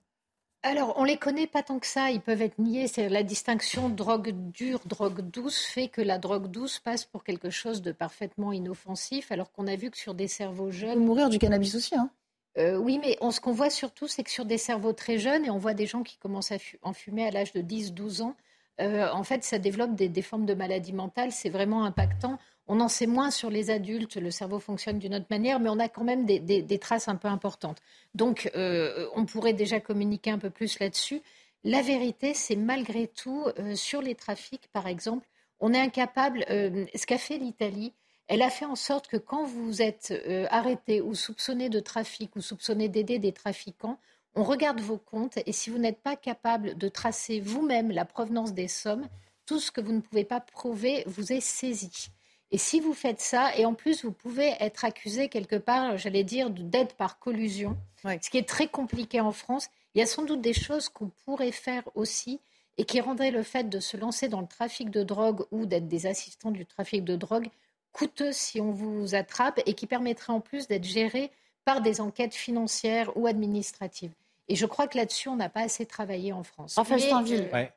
Alors, on les connaît pas tant que ça, ils peuvent être niés. C'est la distinction drogue dure, drogue douce fait que la drogue douce passe pour quelque chose de parfaitement inoffensif, alors qu'on a vu que sur des cerveaux jeunes. Mourir du cannabis aussi, hein euh, oui, mais ce qu'on voit surtout, c'est que sur des cerveaux très jeunes, et on voit des gens qui commencent à en fumer à l'âge de 10-12 ans, euh, en fait, ça développe des, des formes de maladies mentales. C'est vraiment impactant. On en sait moins sur les adultes, le cerveau fonctionne d'une autre manière, mais on a quand même des, traces un peu importantes. Donc, euh, on pourrait déjà communiquer un peu plus là-dessus. La vérité, c'est malgré tout, euh, sur les trafics, par exemple, on est incapable, euh, ce qu'a fait l'Italie, elle a fait en sorte que quand vous êtes arrêté ou soupçonné de trafic ou soupçonné d'aider des trafiquants, on regarde vos comptes et si vous n'êtes pas capable de tracer vous-même la provenance des sommes, tout ce que vous ne pouvez pas prouver vous est saisi. Et si vous faites ça, et en plus vous pouvez être accusé quelque part, j'allais dire, d'aide par collusion, ce qui est très compliqué en France, il y a sans doute des choses qu'on pourrait faire aussi et qui rendraient le fait de se lancer dans le trafic de drogue ou d'être des assistants du trafic de drogue coûteux si on vous attrape et qui permettraient en plus d'être géré par des enquêtes financières ou administratives. Et je crois que là-dessus, on n'a pas assez travaillé en France. Enfin, il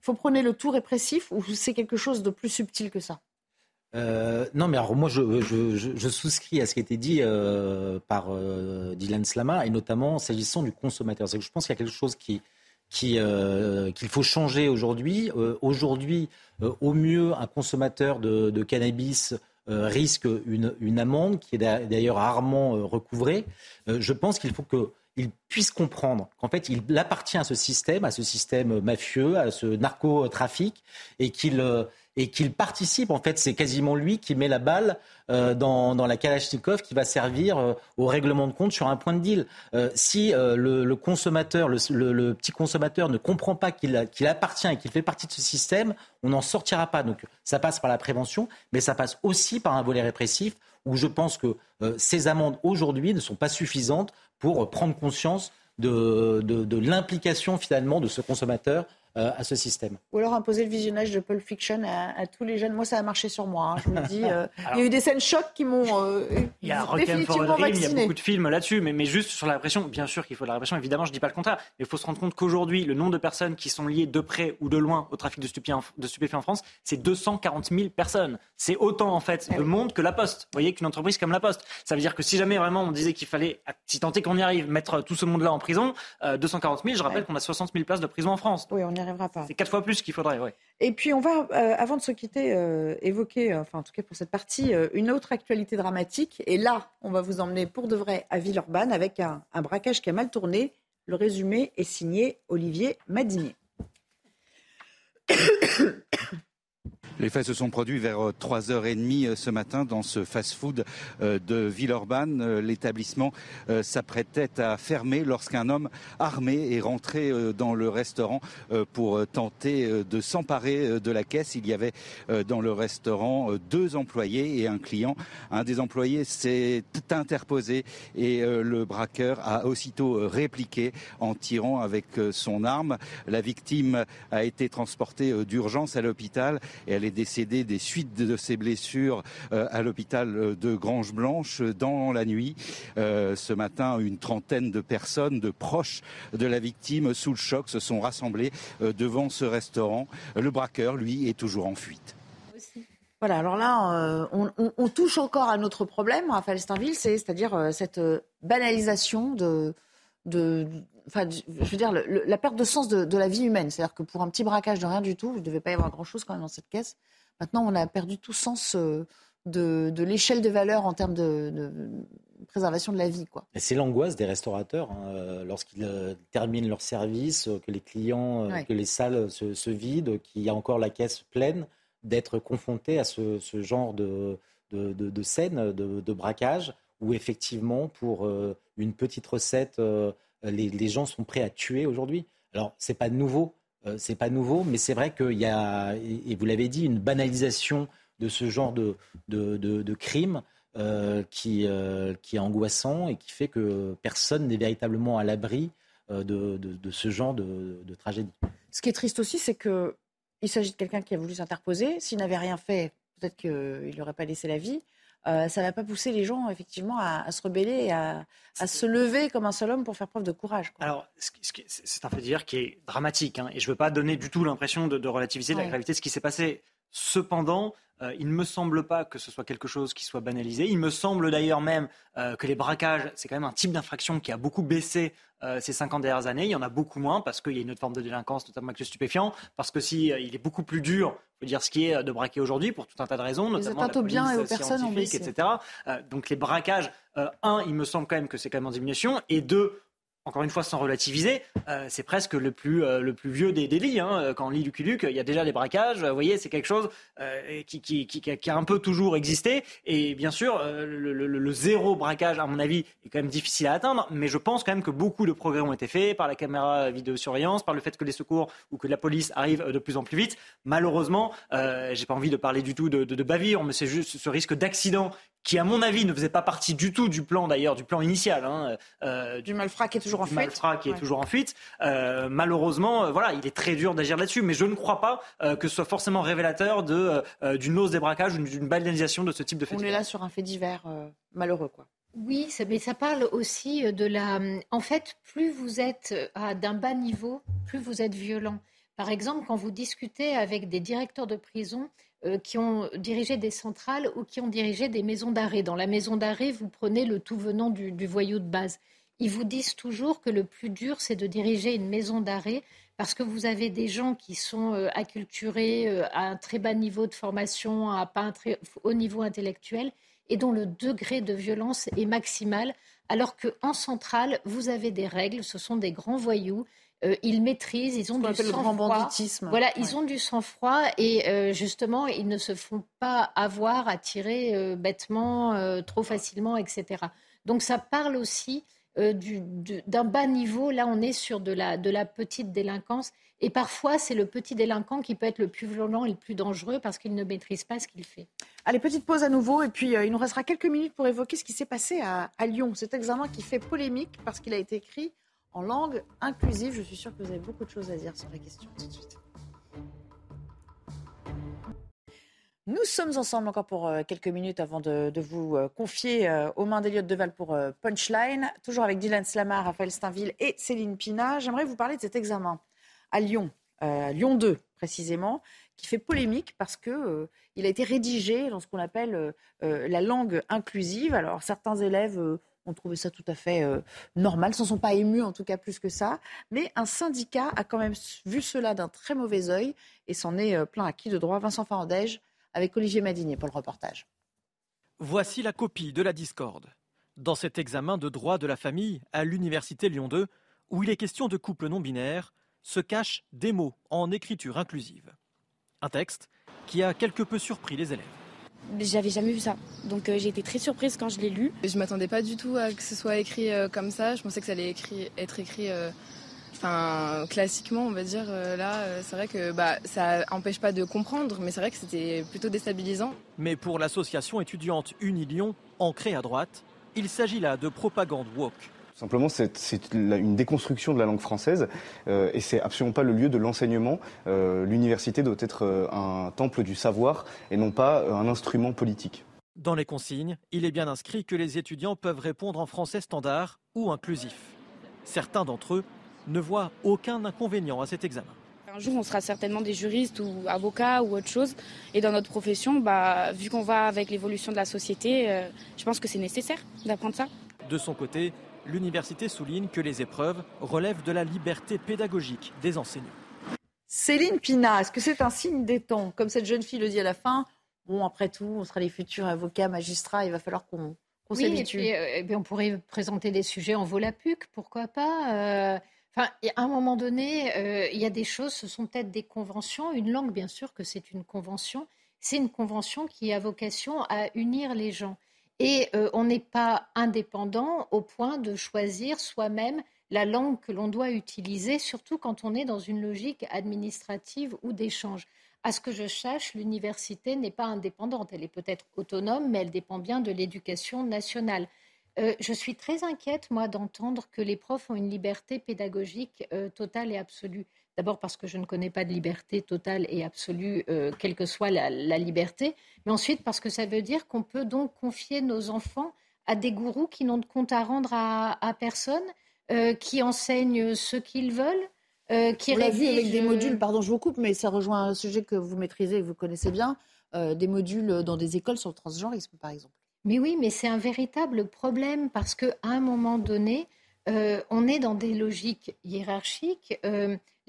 faut prendre le tout répressif ou c'est quelque chose de plus subtil que ça? Euh, non, mais alors moi, je, souscris à ce qui a été dit euh, par euh, Dylan Slama, et notamment s'agissant du consommateur. Je pense qu'il y a quelque chose qui, qui, qu'il faut changer aujourd'hui. aujourd'hui, au mieux, un consommateur de, cannabis risque une, amende qui est d'ailleurs rarement recouvrée. je pense qu'il faut que il puisse comprendre qu'en fait, il appartient à ce système, à ce système mafieux, à ce narcotrafic, et qu'il et qu'il participe. En fait, c'est quasiment lui qui met la balle euh, dans, la Kalachnikov qui va servir euh, au règlement de compte sur un point de deal. Euh, si le, consommateur, le, petit consommateur ne comprend pas qu'il appartient et qu'il fait partie de ce système, on n'en sortira pas. Donc ça passe par la prévention, mais ça passe aussi par un volet répressif où je pense que ces amendes aujourd'hui ne sont pas suffisantes pour prendre conscience de, de l'implication finalement de ce consommateur euh, à ce système. Ou alors imposer le visionnage de Pulp Fiction à, tous les jeunes. Moi, ça a marché sur moi. Hein. Je me dis, euh, il y a eu des scènes chocs qui m'ont euh, il y a définitivement Il y a beaucoup de films là-dessus, mais, mais juste sur la répression, bien sûr qu'il faut de la répression. Évidemment, je dis pas le contraire. Mais il faut se rendre compte qu'aujourd'hui, le nombre de personnes qui sont liées de près ou de loin au trafic de stupéfiants, de stupéfiants en France, c'est 240 000 personnes. C'est autant en fait de monde que la Poste. Vous voyez qu'une entreprise comme la Poste. Ça veut dire que si jamais vraiment on disait qu'il fallait, si tant est qu'on y arrive, mettre tout ce monde-là en prison, 240 000, je rappelle qu'on a 60 000 places de prison en France. Oui, on n'y arrivera pas. C'est quatre fois plus qu'il faudrait, oui. Et puis on va, euh, avant de se quitter, euh, évoquer, euh, enfin en tout cas pour cette partie, une autre actualité dramatique. Et là, on va vous emmener pour de vrai à Villeurbanne avec un, braquage qui a mal tourné. Le résumé est signé Olivier Madinier. Les faits se sont produits vers 3h30 euh, ce matin dans ce fast-food euh, de Villeurbanne. L'établissement s'apprêtait à fermer lorsqu'un homme armé est rentré dans le restaurant pour tenter de s'emparer de la caisse. Il y avait dans le restaurant deux employés et un client. Un des employés s'est interposé et le braqueur a aussitôt répliqué en tirant avec son arme. La victime a été transportée d'urgence à l'hôpital et elle est décédé des suites de ses blessures euh, à l'hôpital de Grange-Blanche dans la nuit. Euh, ce matin, une trentaine de personnes, de proches de la victime, sous le choc, se sont rassemblées euh, devant ce restaurant. Le braqueur, lui, est toujours en fuite. Voilà, alors là, on, touche encore à notre problème, Raphaël Steinville, c'est-à-dire cette banalisation de, enfin, je veux dire, la perte de sens de, la vie humaine. C'est-à-dire que pour un petit braquage de rien du tout, il ne devait pas y avoir grand-chose quand même dans cette caisse. Maintenant, on a perdu tout sens euh, de, l'échelle de valeur en termes de, préservation de la vie. Quoi. C'est l'angoisse des restaurateurs hein, euh, lorsqu'ils euh, terminent leur service, que les clients, que les salles se, vident, qu'il y a encore la caisse pleine, d'être confrontés à ce, genre de, de, scène, de, braquage, où effectivement, pour une petite recette, les, gens sont prêts à tuer aujourd'hui. Alors, c'est pas nouveau, euh, c'est pas nouveau, mais c'est vrai qu'il y a, et vous l'avez dit, une banalisation de ce genre de, de, de, crime euh, qui, euh, qui est angoissant et qui fait que personne n'est véritablement à l'abri de, de, ce genre de, tragédie. Ce qui est triste aussi, c'est qu'il s'agit de quelqu'un qui a voulu s'interposer. S'il n'avait rien fait, peut-être qu'il n'aurait pas laissé la vie. Euh, ça ne va pas pousser les gens effectivement à, se rebeller et à, se lever comme un seul homme pour faire preuve de courage. Alors, c'est un fait dire qui est dramatique, hein, et je ne veux pas donner du tout l'impression de, relativiser la gravité de ce qui s'est passé. Cependant, euh, il ne me semble pas que ce soit quelque chose qui soit banalisé. Il me semble d'ailleurs même euh, que les braquages, c'est quand même un type d'infraction qui a beaucoup baissé euh, ces 50 dernières années. Il y en a beaucoup moins parce qu'il y a une autre forme de délinquance, notamment avec le stupéfiant. Parce que si il est beaucoup plus dur, faut dire ce qui est de braquer aujourd'hui pour tout un tas de raisons, notamment la police et aux personnes etc. donc les braquages, un, il me semble quand même que c'est quand même en diminution, et deux, encore une fois sans relativiser, euh, c'est presque le plus, euh, le plus vieux des délits. Hein. Quand on lit Lucky il y a déjà des braquages. Vous voyez, c'est quelque chose euh, qui, a un peu toujours existé. Et bien sûr, le, zéro braquage, à mon avis, est quand même difficile à atteindre. Mais je pense quand même que beaucoup de progrès ont été faits par la caméra vidéosurveillance, par le fait que les secours ou que la police arrivent de plus en plus vite. Malheureusement, j'ai pas envie de parler du tout de, de, de bavure, mais c'est juste ce risque d'accident qui à mon avis ne faisait pas partie du tout du plan d'ailleurs, du plan initial. Hein, euh, du malfrat qui est toujours en fuite. malfrat qui est toujours en fuite. Euh, malheureusement, euh, voilà, il est très dur d'agir là-dessus, mais je ne crois pas que ce soit forcément révélateur de, d'une hausse des braquages ou d'une banalisation de ce type de fait. On est là sur un fait divers malheureux, quoi. Oui, mais ça parle aussi de la. En fait, plus vous êtes d'un bas niveau, plus vous êtes violent. Par exemple, quand vous discutez avec des directeurs de prison, euh, qui ont dirigé des centrales ou qui ont dirigé des maisons d'arrêt. Dans la maison d'arrêt, vous prenez le tout venant du, voyou de base. Ils vous disent toujours que le plus dur, c'est de diriger une maison d'arrêt parce que vous avez des gens qui sont euh, acculturés euh, à un très bas niveau de formation, à pas un très haut niveau intellectuel, et dont le degré de violence est maximal, alors qu'en centrale, vous avez des règles, ce sont des grands voyous, euh, ils maîtrisent, ils ont du sang-froid. Voilà, ils ont du sang-froid et euh, justement, ils ne se font pas avoir à tirer euh, bêtement, trop facilement, etc. Donc ça parle aussi d'un bas niveau. Là, on est sur de la, de la petite délinquance. Et parfois, c'est le petit délinquant qui peut être le plus violent et le plus dangereux parce qu'il ne maîtrise pas ce qu'il fait. Allez, petite pause à nouveau. Et puis, il nous restera quelques minutes pour évoquer ce qui s'est passé à, à Lyon. Cet examen qui fait polémique parce qu'il a été écrit en langue inclusive. Je suis sûre que vous avez beaucoup de choses à dire sur la question tout de suite. Nous sommes ensemble encore pour euh, quelques minutes avant de, vous euh, confier euh, aux mains d'Eliott Deval pour Punchline, toujours avec Dylan Slamar, Raphaël Steinville et Céline Pina. J'aimerais vous parler de cet examen à Lyon, Lyon 2 précisément, qui fait polémique parce que il a été rédigé dans ce qu'on appelle la langue inclusive. Alors certains élèves on trouvait ça tout à fait euh, normal, s'en sont pas émus en tout cas plus que ça. Mais un syndicat a quand même vu cela d'un très mauvais œil et s'en est euh, plein à qui de droit. Vincent Farandège avec Olivier Madinier pour le reportage. Voici la copie de la discorde. Dans cet examen de droit de la famille à l'Université Lyon 2, où il est question de couple non binaire, se cachent des mots en écriture inclusive. Un texte qui a quelque peu surpris les élèves. J'avais jamais vu ça. Donc euh, j'ai été très surprise quand je l'ai lu. Je m'attendais pas du tout à que ce soit écrit euh, comme ça. Je pensais que ça allait écrit, être écrit euh, enfin, classiquement, on va dire. là, c'est vrai que bah, ça empêche pas de comprendre, mais c'est vrai que c'était plutôt déstabilisant. Mais pour l'association étudiante Unilion, ancrée à droite, il s'agit là de propagande woke. Simplement, c'est une déconstruction de la langue française euh, et c'est absolument pas le lieu de l'enseignement. Euh, l'université doit être euh, un temple du savoir et non pas un instrument politique. Dans les consignes, il est bien inscrit que les étudiants peuvent répondre en français standard ou inclusif. Certains d'entre eux ne voient aucun inconvénient à cet examen. Un jour, on sera certainement des juristes ou avocats ou autre chose. Et dans notre profession, bah, vu qu'on va avec l'évolution de la société, je pense que c'est nécessaire d'apprendre ça. De son côté, l'université souligne que les épreuves relèvent de la liberté pédagogique des enseignants. Céline Pina, est-ce que c'est un signe des temps? Comme cette jeune fille le dit à la fin, bon, après tout, on sera les futurs avocats, magistrats, il va falloir qu'on s'habitue. Oui, et puis, euh, on pourrait présenter des sujets en volapuc, pourquoi pas euh, Enfin, à un moment donné, euh, il y a des choses, ce sont peut-être des conventions. Une langue, bien sûr que c'est une convention. C'est une convention qui a vocation à unir les gens. Et euh, on n'est pas indépendant au point de choisir soi-même la langue que l'on doit utiliser, surtout quand on est dans une logique administrative ou d'échange. À ce que je sache, l'université n'est pas indépendante. Elle est peut-être autonome, mais elle dépend bien de l'éducation nationale. Euh, je suis très inquiète, moi, d'entendre que les profs ont une liberté pédagogique euh, totale et absolue. D'abord parce que je ne connais pas de liberté totale et absolue, euh, quelle que soit la, liberté. Mais ensuite parce que ça veut dire qu'on peut donc confier nos enfants à des gourous qui n'ont de compte à rendre à, personne, euh, qui enseignent ce qu'ils veulent. Euh, qui On l'a vu avec des modules, pardon, je vous coupe, mais ça rejoint un sujet que vous maîtrisez et que vous connaissez bien, des modules dans des écoles sur le transgenrisme, par exemple. Mais oui, mais c'est un véritable problème parce qu'à un moment donné, on est dans des logiques hiérarchiques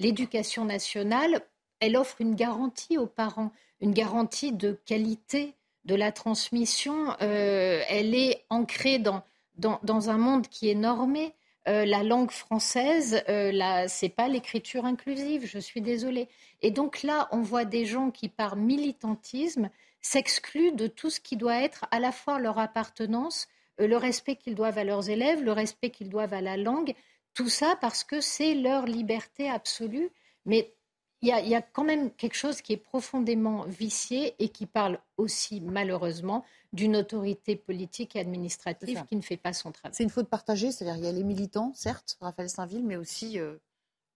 l'éducation nationale, elle offre une garantie aux parents, une garantie de qualité de la transmission. Euh, elle est ancrée dans, dans, un monde qui est normé. Euh, la langue française, euh, ce n'est pas l'écriture inclusive, je suis désolée. Et donc là, on voit des gens qui, par militantisme, s'excluent de tout ce qui doit être à la fois leur appartenance, le respect qu'ils doivent à leurs élèves, le respect qu'ils doivent à la langue, tout ça parce que c'est leur liberté absolue. Mais il y, a, quand même quelque chose qui est profondément vicié et qui parle aussi, malheureusement, d'une autorité politique et administrative qui ne fait pas son travail. C'est une faute partagée, c'est-à-dire qu'il y a les militants, certes, Raphaël Saint-Ville, mais aussi euh,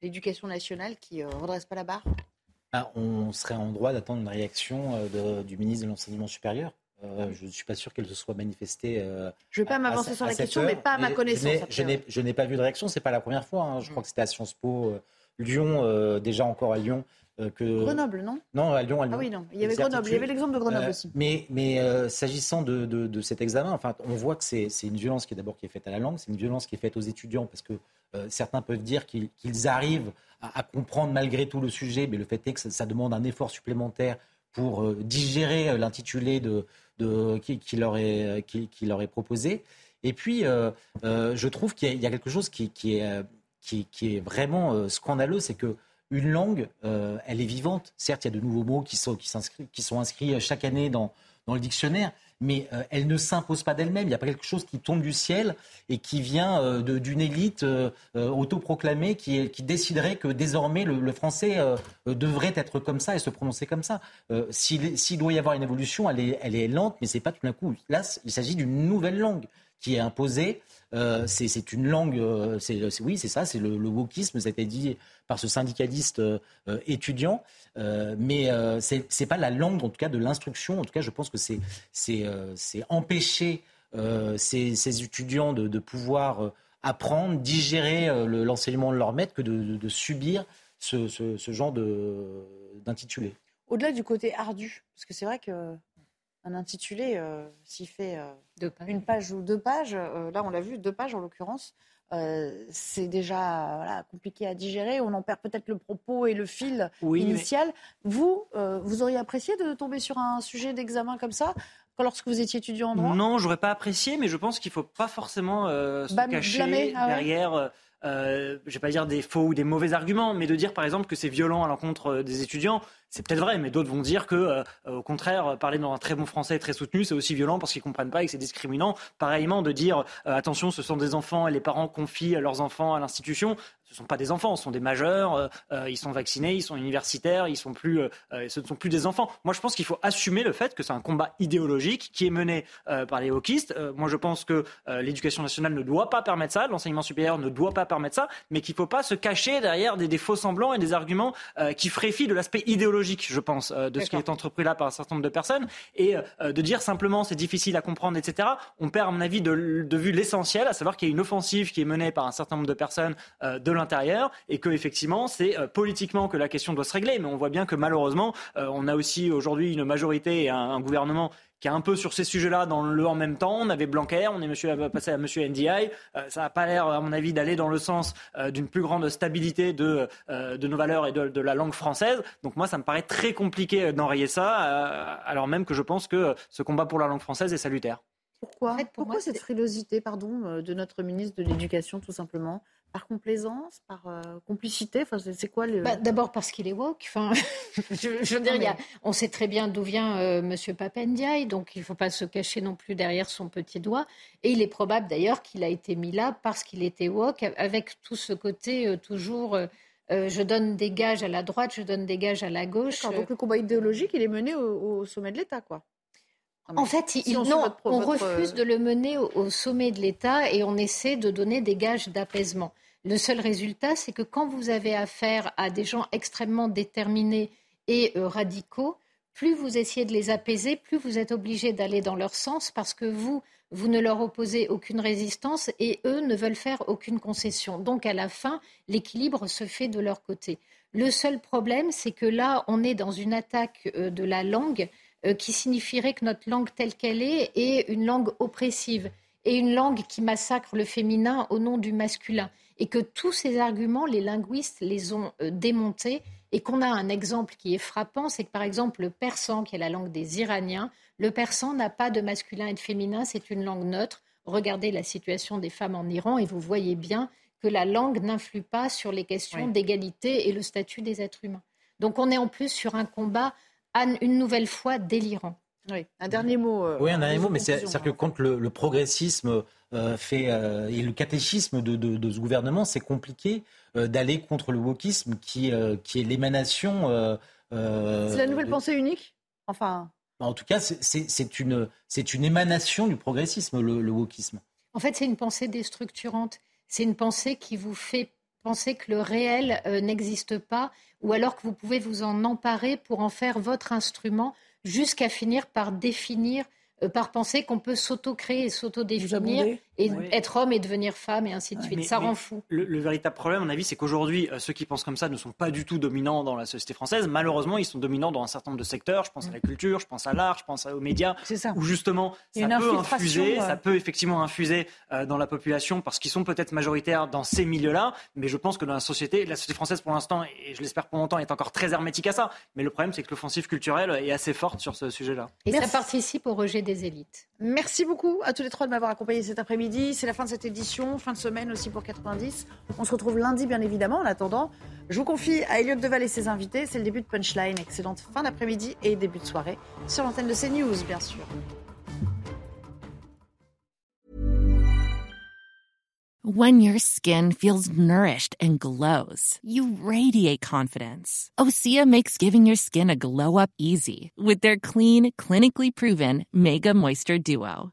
l'éducation nationale qui ne euh, redresse pas la barre. Ah, on serait en droit d'attendre une réaction euh, du ministre de l'Enseignement supérieur euh, je ne suis pas sûr qu'elle se soit manifestée. Euh, je ne vais pas m'avancer sur la question, mais pas à ma connaissance. Je n'ai pas vu de réaction, ce n'est pas la première fois. Hein. Je crois que c'était à Sciences Po, euh, Lyon, déjà encore à Lyon. Que... Grenoble, non? Non, à Lyon, à Lyon. Ah oui, non. Il y avait Grenoble. Il y avait l'exemple de Grenoble aussi. Mais, mais s'agissant de, de, cet examen, enfin, on voit que c'est une violence qui est d'abord qui est faite à la langue, c'est une violence qui est faite aux étudiants parce que certains peuvent dire qu'ils arrivent à, comprendre malgré tout le sujet, mais le fait est que ça demande un effort supplémentaire pour digérer l'intitulé de, de, qui, leur est, qui, leur est proposé. Et puis, euh, euh, je trouve qu'il y, a quelque chose qui, est, qui, est vraiment euh, scandaleux, c'est que une langue, elle est vivante. Certes, il y a de nouveaux mots qui sont, qui, qui sont inscrits chaque année dans, dans le dictionnaire, mais euh, elle ne s'impose pas d'elle-même. Il n'y a pas quelque chose qui tombe du ciel et qui vient euh, d'une élite euh, autoproclamée qui, déciderait que désormais le, français devrait être comme ça et se prononcer comme ça. S'il doit y avoir une évolution, elle est, elle est lente, mais c'est pas tout d'un coup. Là, il s'agit d'une nouvelle langue qui est imposée. c'est une langue, oui, c'est ça, c'est le, le, wokisme, ça a été dit par ce syndicaliste étudiant. Euh, mais euh, ce n'est pas la langue, en tout cas, de l'instruction. En tout cas, je pense que c'est euh, empêcher ces, étudiants de, pouvoir apprendre, digérer l'enseignement de leur maître que de, subir ce, genre d'intitulé. Au-delà du côté ardu, parce que c'est vrai que un intitulé, s'il fait une page ou deux pages, là on l'a vu, deux pages en l'occurrence, euh, c'est déjà compliqué à digérer. On en perd peut-être le propos et le fil initial. Vous, euh, vous auriez apprécié de tomber sur un sujet d'examen comme ça lorsque vous étiez étudiant en droit? Non, j'aurais pas apprécié, mais je pense qu'il ne faut pas forcément euh, se cacher ah derrière. Je ne vais pas dire des faux ou des mauvais arguments, mais de dire par exemple que c'est violent à l'encontre des étudiants, c'est peut-être vrai, mais d'autres vont dire que, au contraire, parler dans un très bon français très soutenu, c'est aussi violent parce qu'ils comprennent pas et que c'est discriminant. Pareillement, de dire attention, ce sont des enfants et les parents confient leurs enfants à l'institution ce ne sont pas des enfants, ce sont des majeurs, euh, euh, ils sont vaccinés, ils sont universitaires, ils sont plus, euh, ce ne sont plus des enfants. Moi, je pense qu'il faut assumer le fait que c'est un combat idéologique qui est mené par les hawkistes. moi, je pense que l'éducation nationale ne doit pas permettre ça, l'enseignement supérieur ne doit pas permettre ça, mais qu'il ne faut pas se cacher derrière des, faux semblants et des arguments qui fi de l'aspect idéologique, je pense, de ce qui est entrepris là par un certain nombre de personnes, et de dire simplement c'est difficile à comprendre, etc. On perd, à mon avis, de, de vue l'essentiel, à savoir qu'il y a une offensive qui est menée par un certain nombre de personnes de l'intérieur et que effectivement c'est euh, politiquement que la question doit se régler. Mais on voit bien que malheureusement, euh, on a aussi aujourd'hui une majorité et un, gouvernement qui est un peu sur ces sujets-là dans le en même temps. On avait Blanquer, on est monsieur, passé à monsieur NDI. Euh, ça n'a pas l'air, à mon avis, d'aller dans le sens d'une plus grande stabilité de, de nos valeurs et de, de, la langue française. Donc moi, ça me paraît très compliqué d'enrayer ça, alors même que je pense que ce combat pour la langue française est salutaire. Pourquoi, Pourquoi cette frilosité pardon, de notre ministre de l'Éducation, tout simplement? Par complaisance, par euh, complicité enfin, C'est quoi le... Bah, d'abord parce qu'il est woke. Enfin, je, veux dire, on sait très bien d'où vient euh, M. Papendiaï, donc il ne faut pas se cacher non plus derrière son petit doigt. Et il est probable d'ailleurs qu'il a été mis là parce qu'il était woke, avec tout ce côté euh, toujours... je donne des gages à la droite, je donne des gages à la gauche. Donc le combat idéologique, il est mené au, sommet de l'État, quoi. En fait, on, non, on refuse de le mener au sommet de l'État et on essaie de donner des gages d'apaisement. Le seul résultat, c'est que quand vous avez affaire à des gens extrêmement déterminés et euh, radicaux, plus vous essayez de les apaiser, plus vous êtes obligé d'aller dans leur sens parce que vous, vous ne leur opposez aucune résistance et eux ne veulent faire aucune concession. Donc à la fin, l'équilibre se fait de leur côté. Le seul problème, c'est que là, on est dans une attaque euh, de la langue euh, qui signifierait que notre langue telle qu'elle est est une langue oppressive et une langue qui massacre le féminin au nom du masculin et que tous ces arguments, les linguistes les ont euh, démontés et qu'on a un exemple qui est frappant, c'est que par exemple le persan, qui est la langue des Iraniens, le persan n'a pas de masculin et de féminin, c'est une langue neutre. Regardez la situation des femmes en Iran et vous voyez bien que la langue n'influe pas sur les questions d'égalité et le statut des êtres humains. Donc on est en plus sur un combat une nouvelle fois délirant. Oui, un dernier mot. Euh, oui, un dernier mot, mais c'est-à-dire que quand le progressisme euh, fait, euh, et le catéchisme de, ce gouvernement, c'est compliqué euh, d'aller contre le wokisme qui, qui est l'émanation. c'est la nouvelle pensée unique Enfin. En tout cas, c'est une, une émanation du progressisme, le, wokisme. En fait, c'est une pensée déstructurante. C'est une pensée qui vous fait penser que le réel n'existe pas, ou alors que vous pouvez vous en emparer pour en faire votre instrument, jusqu'à finir par définir euh, par penser qu'on peut s'auto-créer et s'auto-définir et être homme et devenir femme et ainsi de suite. ça rend fou. Le, véritable problème, à mon avis, c'est qu'aujourd'hui, euh, ceux qui pensent comme ça ne sont pas du tout dominants dans la société française. Malheureusement, ils sont dominants dans un certain nombre de secteurs. Je pense à la culture, je pense à l'art, je pense aux médias. C'est ça. Où justement, ça peut infuser, ça peut effectivement infuser euh, dans la population parce qu'ils sont peut-être majoritaires dans ces milieux-là. Mais je pense que dans la société, la société française pour l'instant, et je l'espère pour longtemps, est encore très hermétique à ça. Mais le problème, c'est que l'offensive culturelle est assez forte sur ce sujet-là. Et ça participe au rejet des élites. Merci beaucoup à tous les trois de m'avoir accompagné cet après-midi. C'est la fin de cette édition, fin de semaine aussi pour 90. On se retrouve lundi, bien évidemment. En attendant, je vous confie à Elliot Deval et ses invités. C'est le début de Punchline. Excellente fin d'après-midi et début de soirée sur l'antenne de CNews, bien sûr. When your skin feels nourished and glows, you radiate confidence. Osea makes giving your skin a glow up easy with their clean, clinically proven Mega Moisture Duo.